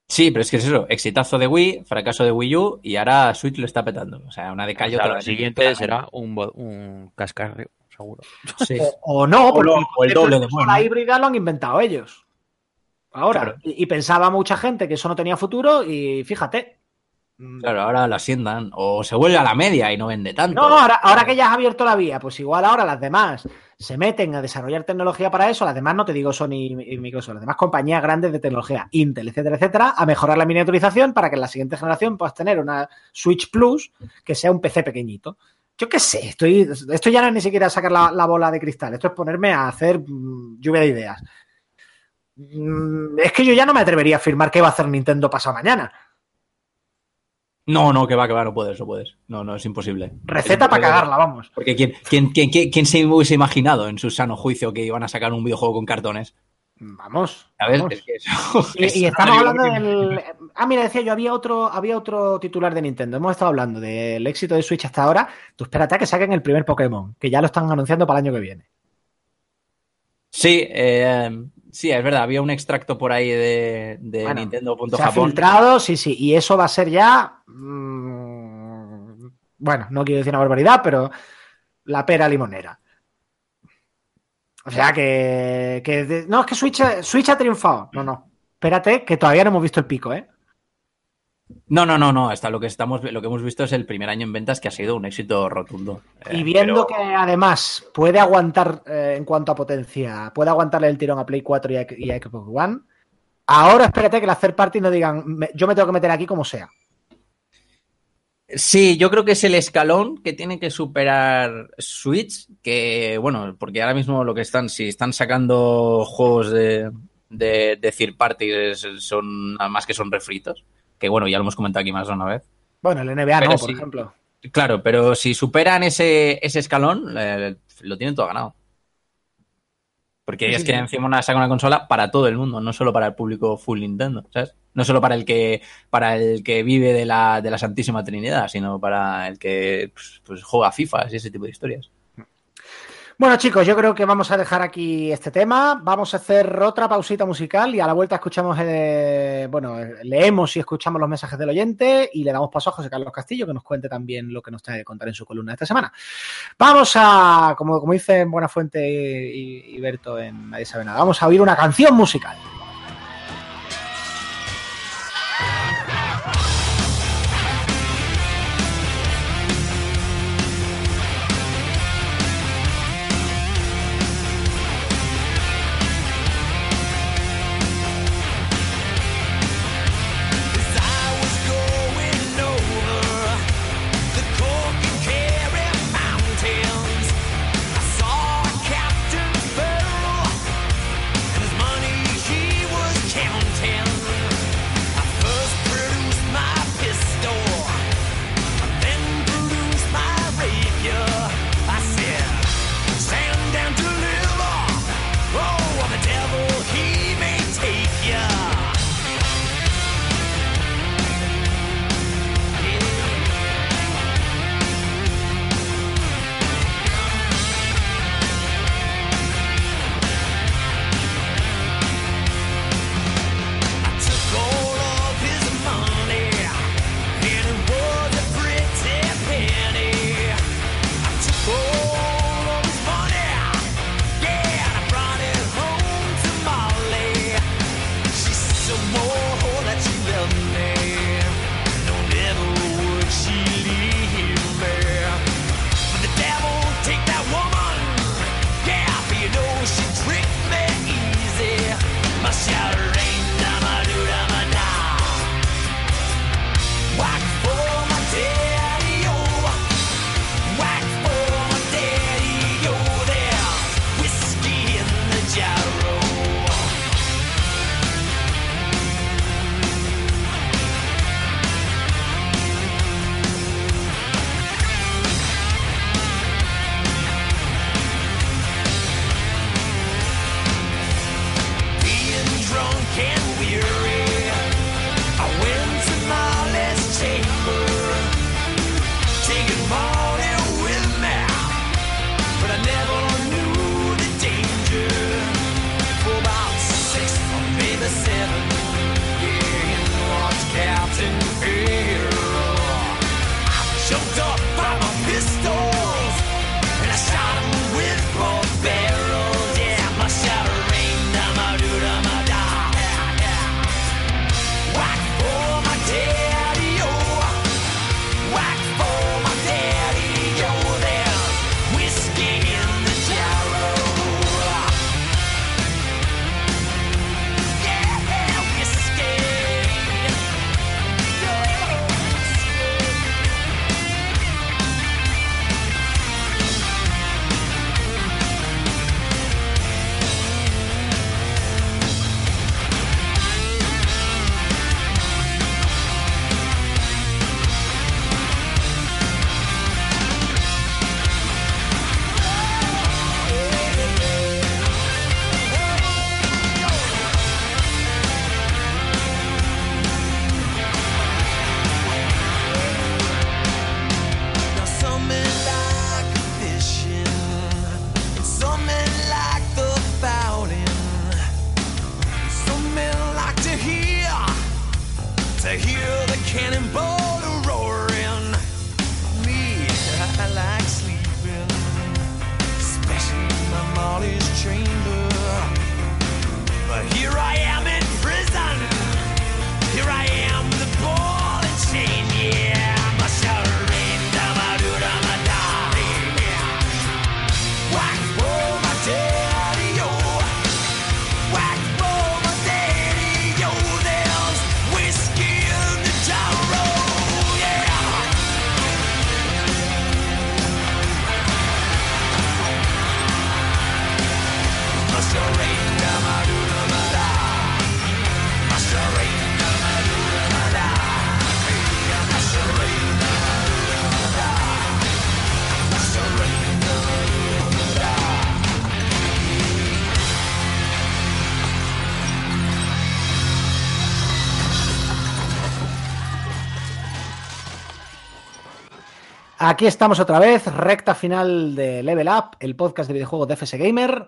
Sí, pero es que es eso. Exitazo de Wii, fracaso de Wii U y ahora Switch lo está petando. O sea, una de O callo sea, otra lo vez. siguiente será un, un cascarrio, seguro. Sí. O, o no, porque lo- o el doble de de consola bueno. híbrida lo han inventado ellos. Ahora. Claro. Y, y pensaba mucha gente que eso no tenía futuro y fíjate. Mm, Claro, ahora lo asientan. O se vuelve a la media y no vende tanto. No, ahora, ahora que ya has abierto la vía, pues igual ahora las demás se meten a desarrollar tecnología para eso, las demás no te digo Sony y Microsoft, las demás compañías grandes de tecnología, Intel, etcétera, etcétera, a mejorar la miniaturización para que en la siguiente generación puedas tener una Switch Plus que sea un PC pequeñito. Yo qué sé, estoy, esto ya no es ni siquiera sacar la, la bola de cristal, esto es ponerme a hacer mm, lluvia de ideas. Mm, Es que yo ya no me atrevería a afirmar qué va a hacer Nintendo pasado mañana. No, no, que va, que va, no puedes, no puedes. No, no, es imposible. Receta Es para cagarla, vamos. Porque ¿quién, quién, quién, quién, se hubiese imaginado en su sano juicio que iban a sacar un videojuego con cartones? Vamos. ¿Sabes? vamos. Es que eso- *laughs* Y, es y estamos hablando del. Ah, mira, decía yo, había otro, había otro titular de Nintendo. Hemos estado hablando del éxito de Switch hasta ahora. Tú espérate a que saquen el primer Pokémon, que ya lo están anunciando para el año que viene. Sí, eh, sí, es verdad. Había un extracto por ahí de, de Bueno, Se ha filtrado, sí, sí. Y eso va a ser ya. mm, bueno, no quiero decir una barbaridad, pero la pera limonera. O sea que. que no, es que Switch, Switch ha triunfado. No, no. Espérate, que todavía no hemos visto el pico, ¿eh? No, no, no, no. Hasta lo que estamos, lo que hemos visto es el primer año en ventas que ha sido un éxito rotundo. Y Eh, viendo pero- que además puede aguantar eh, en cuanto a potencia, puede aguantarle el tirón a Play 4 y a, y a Xbox One, ahora espérate que las third party no digan, "Me- yo me tengo que meter aquí como sea. Sí, yo creo que es el escalón que tiene que superar Switch, que bueno, porque ahora mismo lo que están, si están sacando juegos de, de, de third party son nada más que son refritos, que bueno, ya lo hemos comentado aquí más de una vez. Bueno, el NBA Pero no, por ejemplo. Claro, pero si superan ese, ese escalón, eh, lo tienen todo ganado. Porque Sí, es sí, que sí. encima una, saca una consola para todo el mundo, no solo para el público full Nintendo, ¿sabes? No solo para el que, para el que vive de la, de la Santísima Trinidad, sino para el que pues, pues, juega FIFA y ese tipo de historias. Bueno, chicos, yo creo que vamos a dejar aquí este tema. Vamos a hacer otra pausita musical y a la vuelta escuchamos, eh, bueno, leemos y escuchamos los mensajes del oyente y le damos paso a José Carlos Castillo que nos cuente también lo que nos trae que contar en su columna esta semana. Vamos a, como, como dicen Buenafuente y, y Berto en Nadie sabe nada, vamos a oír una canción musical. Aquí estamos otra vez, recta final de Level Up, el podcast de videojuegos de FS Gamer.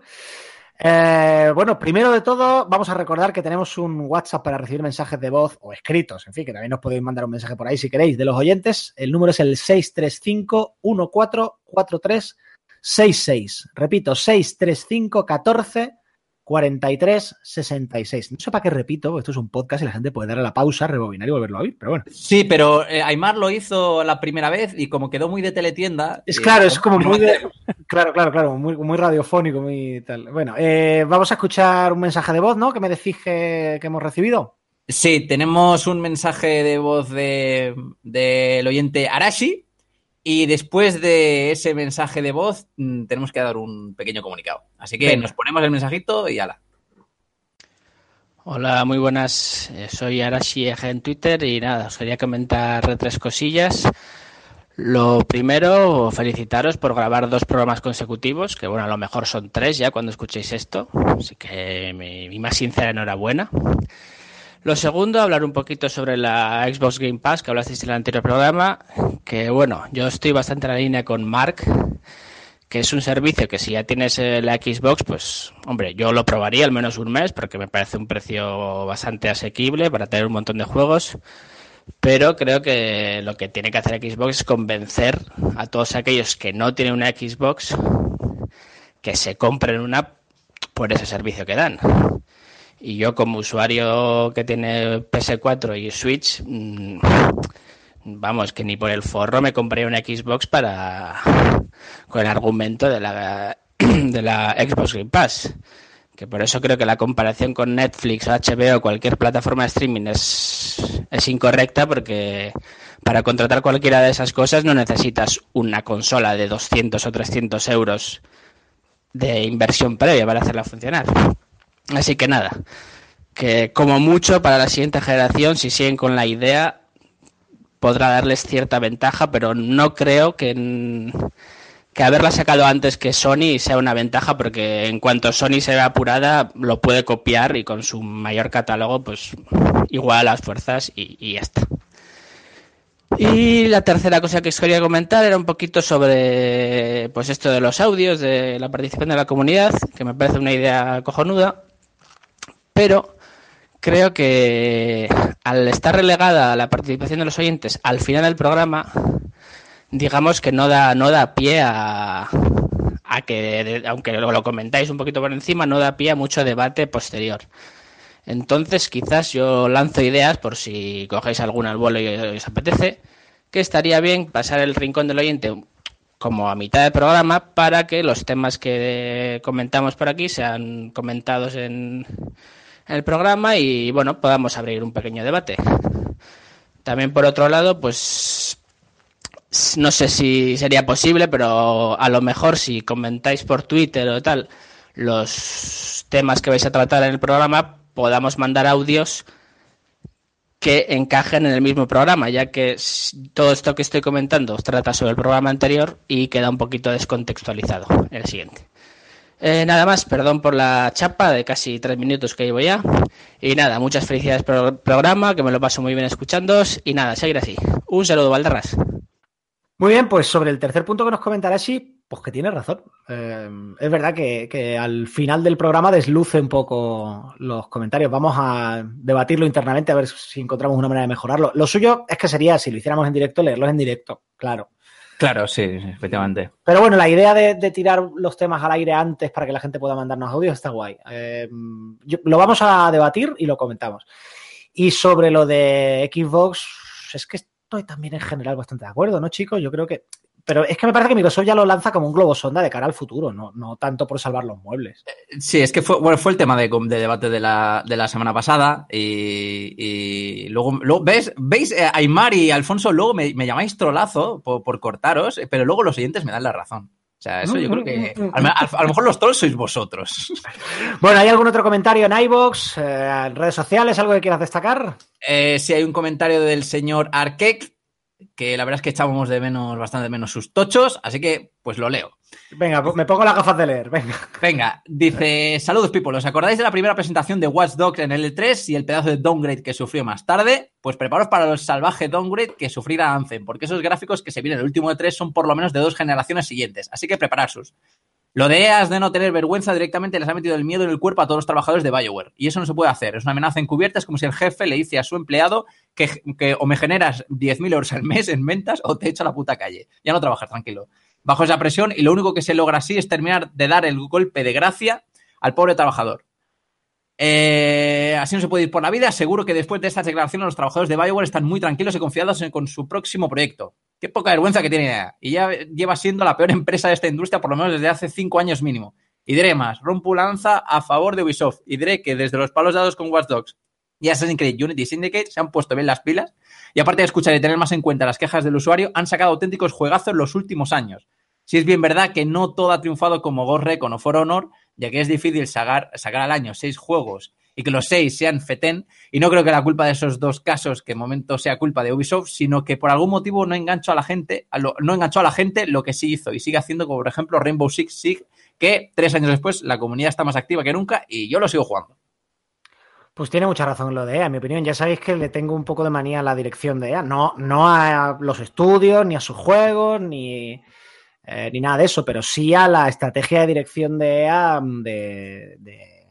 Eh, bueno, primero de todo, vamos a recordar que tenemos un WhatsApp para recibir mensajes de voz o escritos, en fin, que también nos podéis mandar un mensaje por ahí si queréis, de los oyentes. El número es el 635-144366. Repito, 635-14 43 66. No sé para qué repito, esto es un podcast y la gente puede dar a la pausa, rebobinar y volverlo a oír, pero bueno. Sí, pero eh, Aymar lo hizo la primera vez y como quedó muy de teletienda. Es eh, claro, es como muy de. *laughs* Claro, claro, claro, muy, muy radiofónico, muy tal. Bueno, eh, vamos a escuchar un mensaje de voz, ¿no? Que me decís que, que hemos recibido. Sí, tenemos un mensaje de voz de- del oyente Arashi y después de ese mensaje de voz mm, tenemos que dar un pequeño comunicado. Así que Venga. nos ponemos el mensajito y ala. Hola, muy buenas. Eh, Soy Arashi Eje en Twitter y nada, os quería comentar tres cosillas. Lo primero, felicitaros por grabar dos programas consecutivos, que bueno, a lo mejor son tres ya cuando escuchéis esto, así que mi, mi más sincera enhorabuena. Lo segundo, hablar un poquito sobre la Xbox Game Pass, que hablasteis en el anterior programa, que bueno, yo estoy bastante en la línea con Mark, que es un servicio que si ya tienes la Xbox, pues hombre, yo lo probaría al menos un mes porque me parece un precio bastante asequible para tener un montón de juegos. Pero creo que lo que tiene que hacer Xbox es convencer a todos aquellos que no tienen una Xbox que se compren una por ese servicio que dan. Y yo como usuario que tiene PS4 y Switch, mm, vamos, que ni por el forro me compraría una Xbox para con el argumento de la *clears throat* de la Xbox Game Pass. Que por eso creo que la comparación con Netflix HBO o cualquier plataforma de streaming es, es incorrecta porque para contratar cualquiera de esas cosas no necesitas una consola de 200 o 300 euros de inversión previa para hacerla funcionar. Así que nada, que como mucho para la siguiente generación, si siguen con la idea, podrá darles cierta ventaja, pero no creo que, que haberla sacado antes que Sony sea una ventaja, porque en cuanto Sony se vea apurada, lo puede copiar y con su mayor catálogo, pues igual a las fuerzas y, y ya está. Y la tercera cosa que os quería comentar era un poquito sobre pues esto de los audios, de la participación de la comunidad, que me parece una idea cojonuda, pero creo que al estar relegada la participación de los oyentes al final del programa, digamos que no da, no da pie a, a que, de- aunque lo, comentáis un poquito por encima, no da pie a mucho debate posterior. Entonces, quizás yo lanzo ideas por si cogéis alguna al vuelo y os apetece, que estaría bien pasar el rincón del oyente como a mitad del programa para que los temas que comentamos por aquí sean comentados en, en el programa y bueno, podamos abrir un pequeño debate. También por otro lado, pues no sé si sería posible, pero a lo mejor si comentáis por Twitter o tal los temas que vais a tratar en el programa, podamos mandar audios que encajen en el mismo programa, ya que todo esto que estoy comentando trata sobre el programa anterior y queda un poquito descontextualizado el siguiente. Eh, nada más, perdón por la chapa de casi tres minutos que llevo ya. Y nada, muchas felicidades por el programa, que me lo paso muy bien escuchándoos. Y nada, seguir así. Un saludo, Valderras. Muy bien, pues sobre el tercer punto que nos comentará sí, pues que tiene razón. Eh, es verdad que, que al final del programa desluce un poco los comentarios. Vamos a debatirlo internamente a ver si encontramos una manera de mejorarlo. Lo suyo es que sería, si lo hiciéramos en directo, leerlos en directo, claro. Claro, sí, efectivamente. Pero bueno, la idea de, tirar los temas al aire antes para que la gente pueda mandarnos audios está guay. Eh, lo vamos a debatir y lo comentamos. Y sobre lo de Xbox, es que estoy también en general bastante de acuerdo, ¿no, chicos? Yo creo que. Pero es que me parece que Microsoft ya lo lanza como un globo sonda de cara al futuro, no, no tanto por salvar los muebles. Sí, es que fue, bueno, fue el tema de, de debate de la, de la semana pasada y, y luego, luego ¿ves? ¿Veis? Eh, Aymar y Alfonso luego me, me llamáis trolazo por, por cortaros, eh, pero luego los oyentes me dan la razón. O sea, eso yo creo que a, lo- a- a lo mejor los trolls sois vosotros. *laughs* Bueno, ¿hay algún otro comentario en iVoox, eh, en redes sociales, algo que quieras destacar? Eh, sí, hay un comentario del señor Arkek que la verdad es que echábamos de menos, bastante de menos sus tochos, así que pues lo leo. Venga, pues me pongo las gafas de leer. Venga. Venga, dice, saludos people, ¿os acordáis de la primera presentación de Watch Dogs en el E3 y el pedazo de downgrade que sufrió más tarde? Pues preparaos para el salvaje downgrade que sufrirá Anthem, porque esos gráficos que se vienen en el último E3 son por lo menos de dos generaciones siguientes, así que prepararos. Lo de EA es de no tener vergüenza directamente les ha metido el miedo en el cuerpo a todos los trabajadores de BioWare. Y eso no se puede hacer. Es una amenaza encubierta. Es como si el jefe le dice a su empleado que, que o me generas 10.000 euros al mes en ventas o te echo a la puta calle. Ya no trabajas, tranquilo. Bajo esa presión y lo único que se logra así es terminar de dar el golpe de gracia al pobre trabajador. Eh, así no se puede ir por la vida. Seguro que después de estas declaraciones los trabajadores de BioWare están muy tranquilos y confiados en- con su próximo proyecto. Qué poca vergüenza que tiene. Y ya lleva siendo la peor empresa de esta industria por lo menos desde hace cinco años mínimo. Y diré más, rompo lanza a favor de Ubisoft. Y diré que desde los palos dados con Watch Dogs y Assassin's Creed Unity Syndicate se han puesto bien las pilas. Y aparte de escuchar y tener más en cuenta las quejas del usuario, han sacado auténticos juegazos en los últimos años. Si es bien verdad que no todo ha triunfado como Ghost Recon o For Honor, ya que es difícil sacar, sacar al año seis juegos y que los seis sean FETEN, y no creo que la culpa de esos dos casos, que en momento sea culpa de Ubisoft, sino que por algún motivo no enganchó a la gente, no enganchó a la gente lo que sí hizo y sigue haciendo, como por ejemplo Rainbow Six Siege, que tres años después la comunidad está más activa que nunca y yo lo sigo jugando. Pues tiene mucha razón lo de EA, en mi opinión. Ya sabéis que le tengo un poco de manía a la dirección de EA. No, no a los estudios, ni a sus juegos, ni, eh, ni nada de eso, pero sí a la estrategia de dirección de EA mm, de,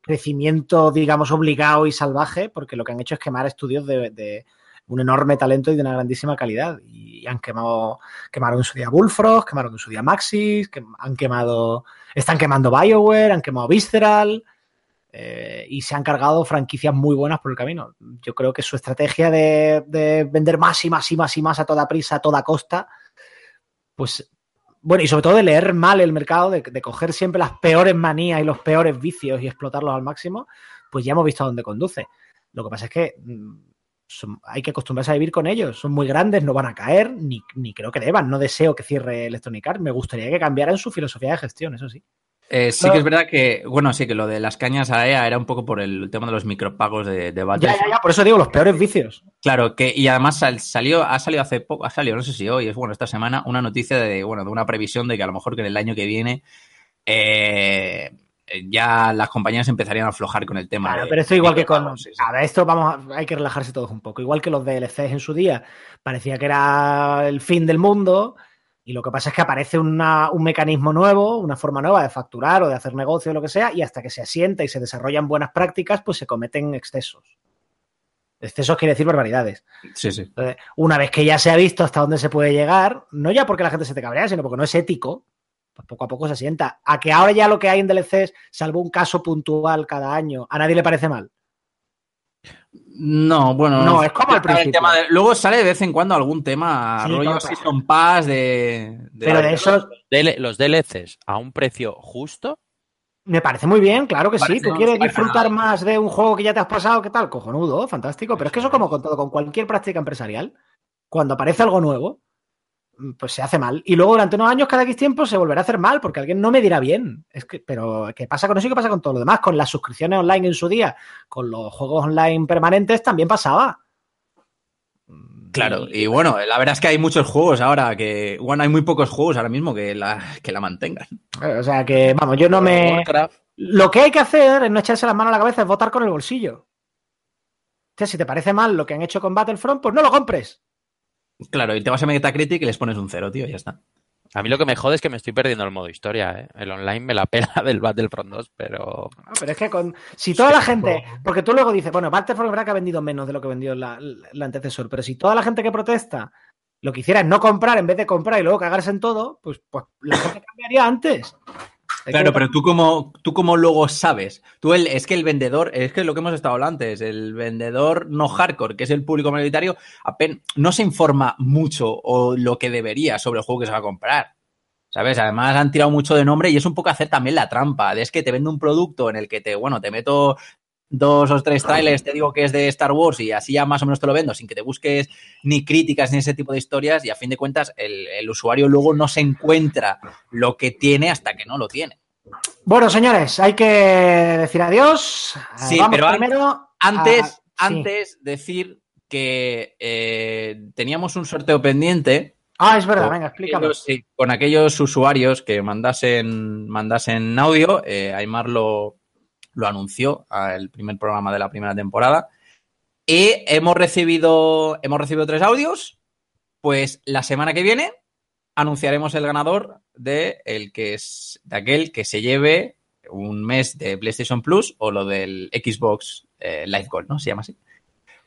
crecimiento, digamos, obligado y salvaje, porque lo que han hecho es quemar estudios de, un enorme talento y de una grandísima calidad. Y han quemado, quemaron en su día Bullfrog, quemaron en su día Maxis, han quemado, están quemando BioWare, han quemado Visceral. eh, y se han cargado franquicias muy buenas por el camino. Yo creo que su estrategia de, de vender más y más y más y más a toda prisa, a toda costa, pues bueno, y sobre todo de leer mal el mercado, de, coger siempre las peores manías y los peores vicios y explotarlos al máximo, pues ya hemos visto a dónde conduce. Lo que pasa es que mm, hay que acostumbrarse a vivir con ellos. Son muy grandes, no van a caer, ni, ni creo que deban. No deseo que cierre Electronic Arts. Me gustaría que cambiaran su filosofía de gestión, eso sí. Eh, sí No. que es verdad que, bueno, sí que lo de las cañas a EA era un poco por el tema de los micropagos de, de Ya, Battlefield. ya, ya, por eso digo, los peores vicios. Claro, que y además sal- salió, ha salido hace poco, ha salido, no sé si hoy, es bueno, esta semana, una noticia de, bueno, de una previsión de que a lo mejor que en el año que viene eh, ya las compañías empezarían a aflojar con el tema. Claro, de- pero esto igual que con. micropagos, sí, sí. A ver, esto vamos hay que relajarse todos un poco. Igual que los DLCs en su día, parecía que era el fin del mundo. Y lo que pasa es que aparece una- un mecanismo nuevo, una forma nueva de facturar o de hacer negocio o lo que sea, y hasta que se asienta y se desarrollan buenas prácticas, pues se cometen excesos. Excesos quiere decir barbaridades. Sí, sí. Entonces, una vez que ya se ha visto hasta dónde se puede llegar, no ya porque la gente se te cabrea, sino porque no es ético, pues poco a poco se asienta. A que ahora ya lo que hay en DLCs, salvo un caso puntual cada año, a nadie le parece mal. No, bueno. No, es como al el principio. tema de- luego sale de vez en cuando algún tema, Sí, rollo claro. Season Pass de. de- Pero de esos los DLCs a un precio justo, me parece muy bien, claro que sí. Tú no, quieres disfrutar nada. más de un juego que ya te has pasado, ¿qué tal? Cojonudo, fantástico. Pero es que eso como con todo, con cualquier práctica empresarial, cuando aparece algo nuevo, pues se hace mal. Y luego durante unos años, cada X tiempo, se volverá a hacer mal, porque alguien no me dirá bien. Es que, pero ¿qué pasa con eso y qué pasa con todo lo demás? Con las suscripciones online en su día, con los juegos online permanentes, también pasaba. Claro, y bueno, la verdad es que hay muchos juegos ahora que. Bueno, hay muy pocos juegos ahora mismo que la, que la mantengan. O sea que, vamos, yo no me. Warcraft, Lo que hay que hacer es no echarse las manos a la cabeza, es votar con el bolsillo. O sea, si te parece mal lo que han hecho con Battlefront, pues no lo compres. Claro, y te vas a Metacritic y les pones un cero, tío, ya está. a mí lo que me jode es que me estoy perdiendo el modo historia, ¿eh? El online me la pela *laughs* del Battlefront 2, pero No, pero es que con. Si toda la gente. Porque tú luego dices, bueno, Battlefront verdad que ha vendido menos de lo que vendió la, la antecesor, pero si toda la gente que protesta lo que hiciera es no comprar en vez de comprar y luego cagarse en todo, pues, pues la gente cambiaría antes. Claro, pero tú como, tú como luego sabes, tú el, es que el vendedor, es que lo que hemos estado hablando antes, el vendedor no hardcore, que es el público mayoritario, apen- no se informa mucho o lo que debería sobre el juego que se va a comprar. ¿Sabes? Además han tirado mucho de nombre y es un poco hacer también la trampa. de Es que te vendo un producto en el que te, bueno, te meto dos o tres trailers, te digo que es de Star Wars y así ya más o menos te lo vendo sin que te busques ni críticas ni ese tipo de historias y a fin de cuentas el, el usuario luego no se encuentra lo que tiene hasta que no lo tiene. Bueno, señores, hay que decir adiós. Sí, Vamos pero primero. Antes, a- Ah, sí. antes decir que eh, teníamos un sorteo pendiente Ah, es verdad, venga, explícame. aquellos, con aquellos usuarios que mandasen, mandasen audio. Eh, Aymar lo, lo anunció al primer programa de la primera temporada. Y hemos recibido, hemos recibido tres audios. Pues la semana que viene anunciaremos el ganador de, el que es, de aquel que se lleve un mes de PlayStation Plus o lo del Xbox eh, Live Gold, ¿no? Se llama así.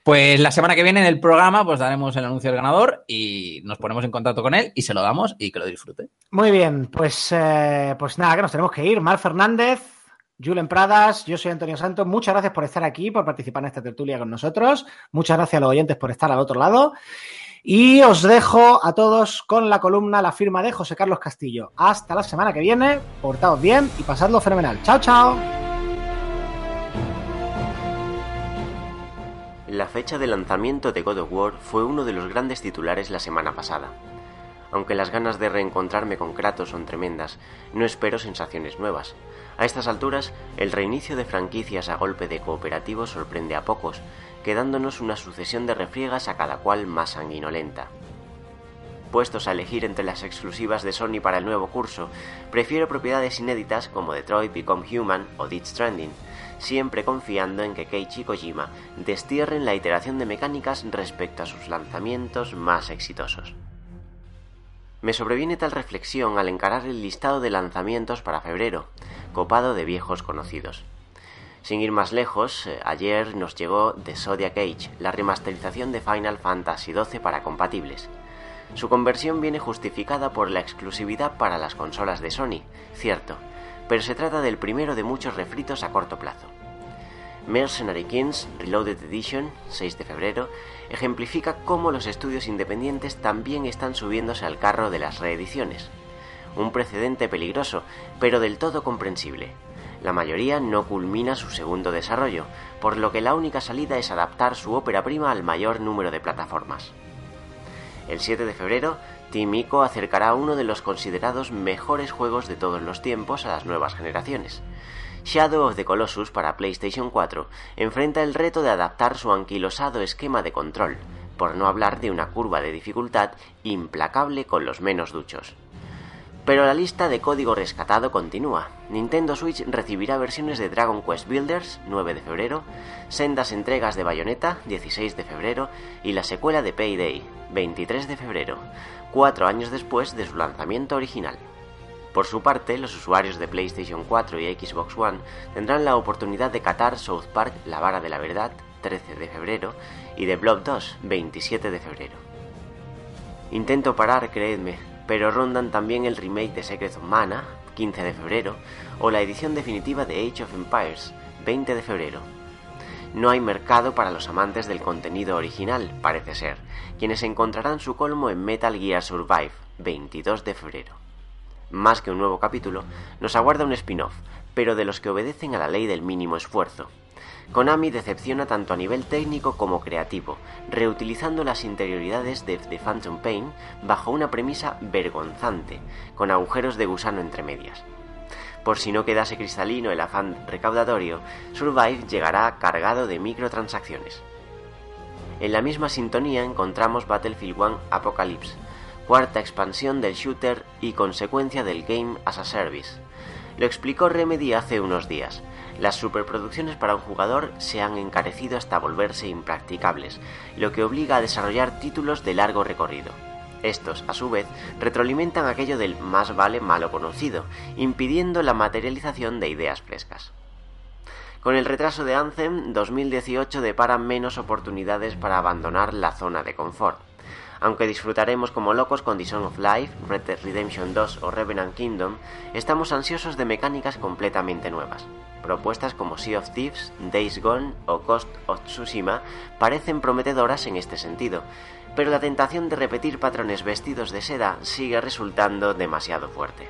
Pues la semana que viene en el programa pues daremos el anuncio del ganador y nos ponemos en contacto con él y se lo damos y que lo disfrute. Muy bien, pues, eh, pues nada, que nos tenemos que ir. Mar Fernández, Julen Pradas, yo soy Antonio Santos. Muchas gracias por estar aquí, por participar en esta tertulia con nosotros. Muchas gracias a los oyentes por estar al otro lado. Y os dejo a todos con la columna La firma de José Carlos Castillo. Hasta la semana que viene, portaos bien y pasadlo fenomenal. Chao, chao. La fecha de lanzamiento de God of War fue uno de los grandes titulares la semana pasada. Aunque las ganas de reencontrarme con Kratos son tremendas, no espero sensaciones nuevas. A estas alturas, el reinicio de franquicias a golpe de cooperativo sorprende a pocos, quedándonos una sucesión de refriegas a cada cual más sanguinolenta. Puestos a elegir entre las exclusivas de Sony para el nuevo curso, prefiero propiedades inéditas como Detroit Become Human o Death Stranding, siempre confiando en que Keiichi Kojima destierren la iteración de mecánicas respecto a sus lanzamientos más exitosos. Me sobreviene tal reflexión al encarar el listado de lanzamientos para febrero, copado de viejos conocidos. Sin ir más lejos, eh, ayer nos llegó The Zodiac Age, la remasterización de Final Fantasy XII para compatibles. Su conversión viene justificada por la exclusividad para las consolas de Sony, cierto, pero se trata del primero de muchos refritos a corto plazo. Mercenary Kings Reloaded Edition, 6 de febrero, ejemplifica cómo los estudios independientes también están subiéndose al carro de las reediciones. Un precedente peligroso, pero del todo comprensible. La mayoría no culmina su segundo desarrollo, por lo que la única salida es adaptar su ópera prima al mayor número de plataformas. El 7 de febrero, Team Ico acercará uno de los considerados mejores juegos de todos los tiempos a las nuevas generaciones. Shadow of the Colossus para PlayStation 4 enfrenta el reto de adaptar su anquilosado esquema de control, por no hablar de una curva de dificultad implacable con los menos duchos. Pero la lista de código rescatado continúa. Nintendo Switch recibirá versiones de Dragon Quest Builders, 9 de febrero, sendas entregas de Bayonetta, 16 de febrero, y la secuela de Payday, 23 de febrero, cuatro años después de su lanzamiento original. Por su parte, los usuarios de PlayStation 4 y Xbox One tendrán la oportunidad de catar South Park La Vara de la Verdad, 13 de febrero, y de Blob 2, 27 de febrero. Intento parar, creedme, pero rondan también el remake de Secret of Mana, 15 de febrero, o la edición definitiva de Age of Empires, 20 de febrero. No hay mercado para los amantes del contenido original, parece ser, quienes encontrarán su colmo en Metal Gear Survive, 22 de febrero. Más que un nuevo capítulo, nos aguarda un spin-off, pero de los que obedecen a la ley del mínimo esfuerzo. Konami decepciona tanto a nivel técnico como creativo, reutilizando las interioridades de The Phantom Pain bajo una premisa vergonzante, con agujeros de gusano entre medias. Por si no quedase cristalino el afán recaudatorio, Survive llegará cargado de microtransacciones. En la misma sintonía encontramos Battlefield 1 Apocalypse, cuarta expansión del shooter y consecuencia del Game as a Service. Lo explicó Remedy hace unos días. Las superproducciones para un jugador se han encarecido hasta volverse impracticables, lo que obliga a desarrollar títulos de largo recorrido. Estos, a su vez, retroalimentan aquello del más vale malo conocido, impidiendo la materialización de ideas frescas. Con el retraso de Anthem, 2018 depara menos oportunidades para abandonar la zona de confort. Aunque disfrutaremos como locos con The Song of Life, Red Dead Redemption 2 o Revenant Kingdom, estamos ansiosos de mecánicas completamente nuevas. Propuestas como Sea of Thieves, Days Gone o Ghost of Tsushima parecen prometedoras en este sentido, pero la tentación de repetir patrones vestidos de seda sigue resultando demasiado fuerte.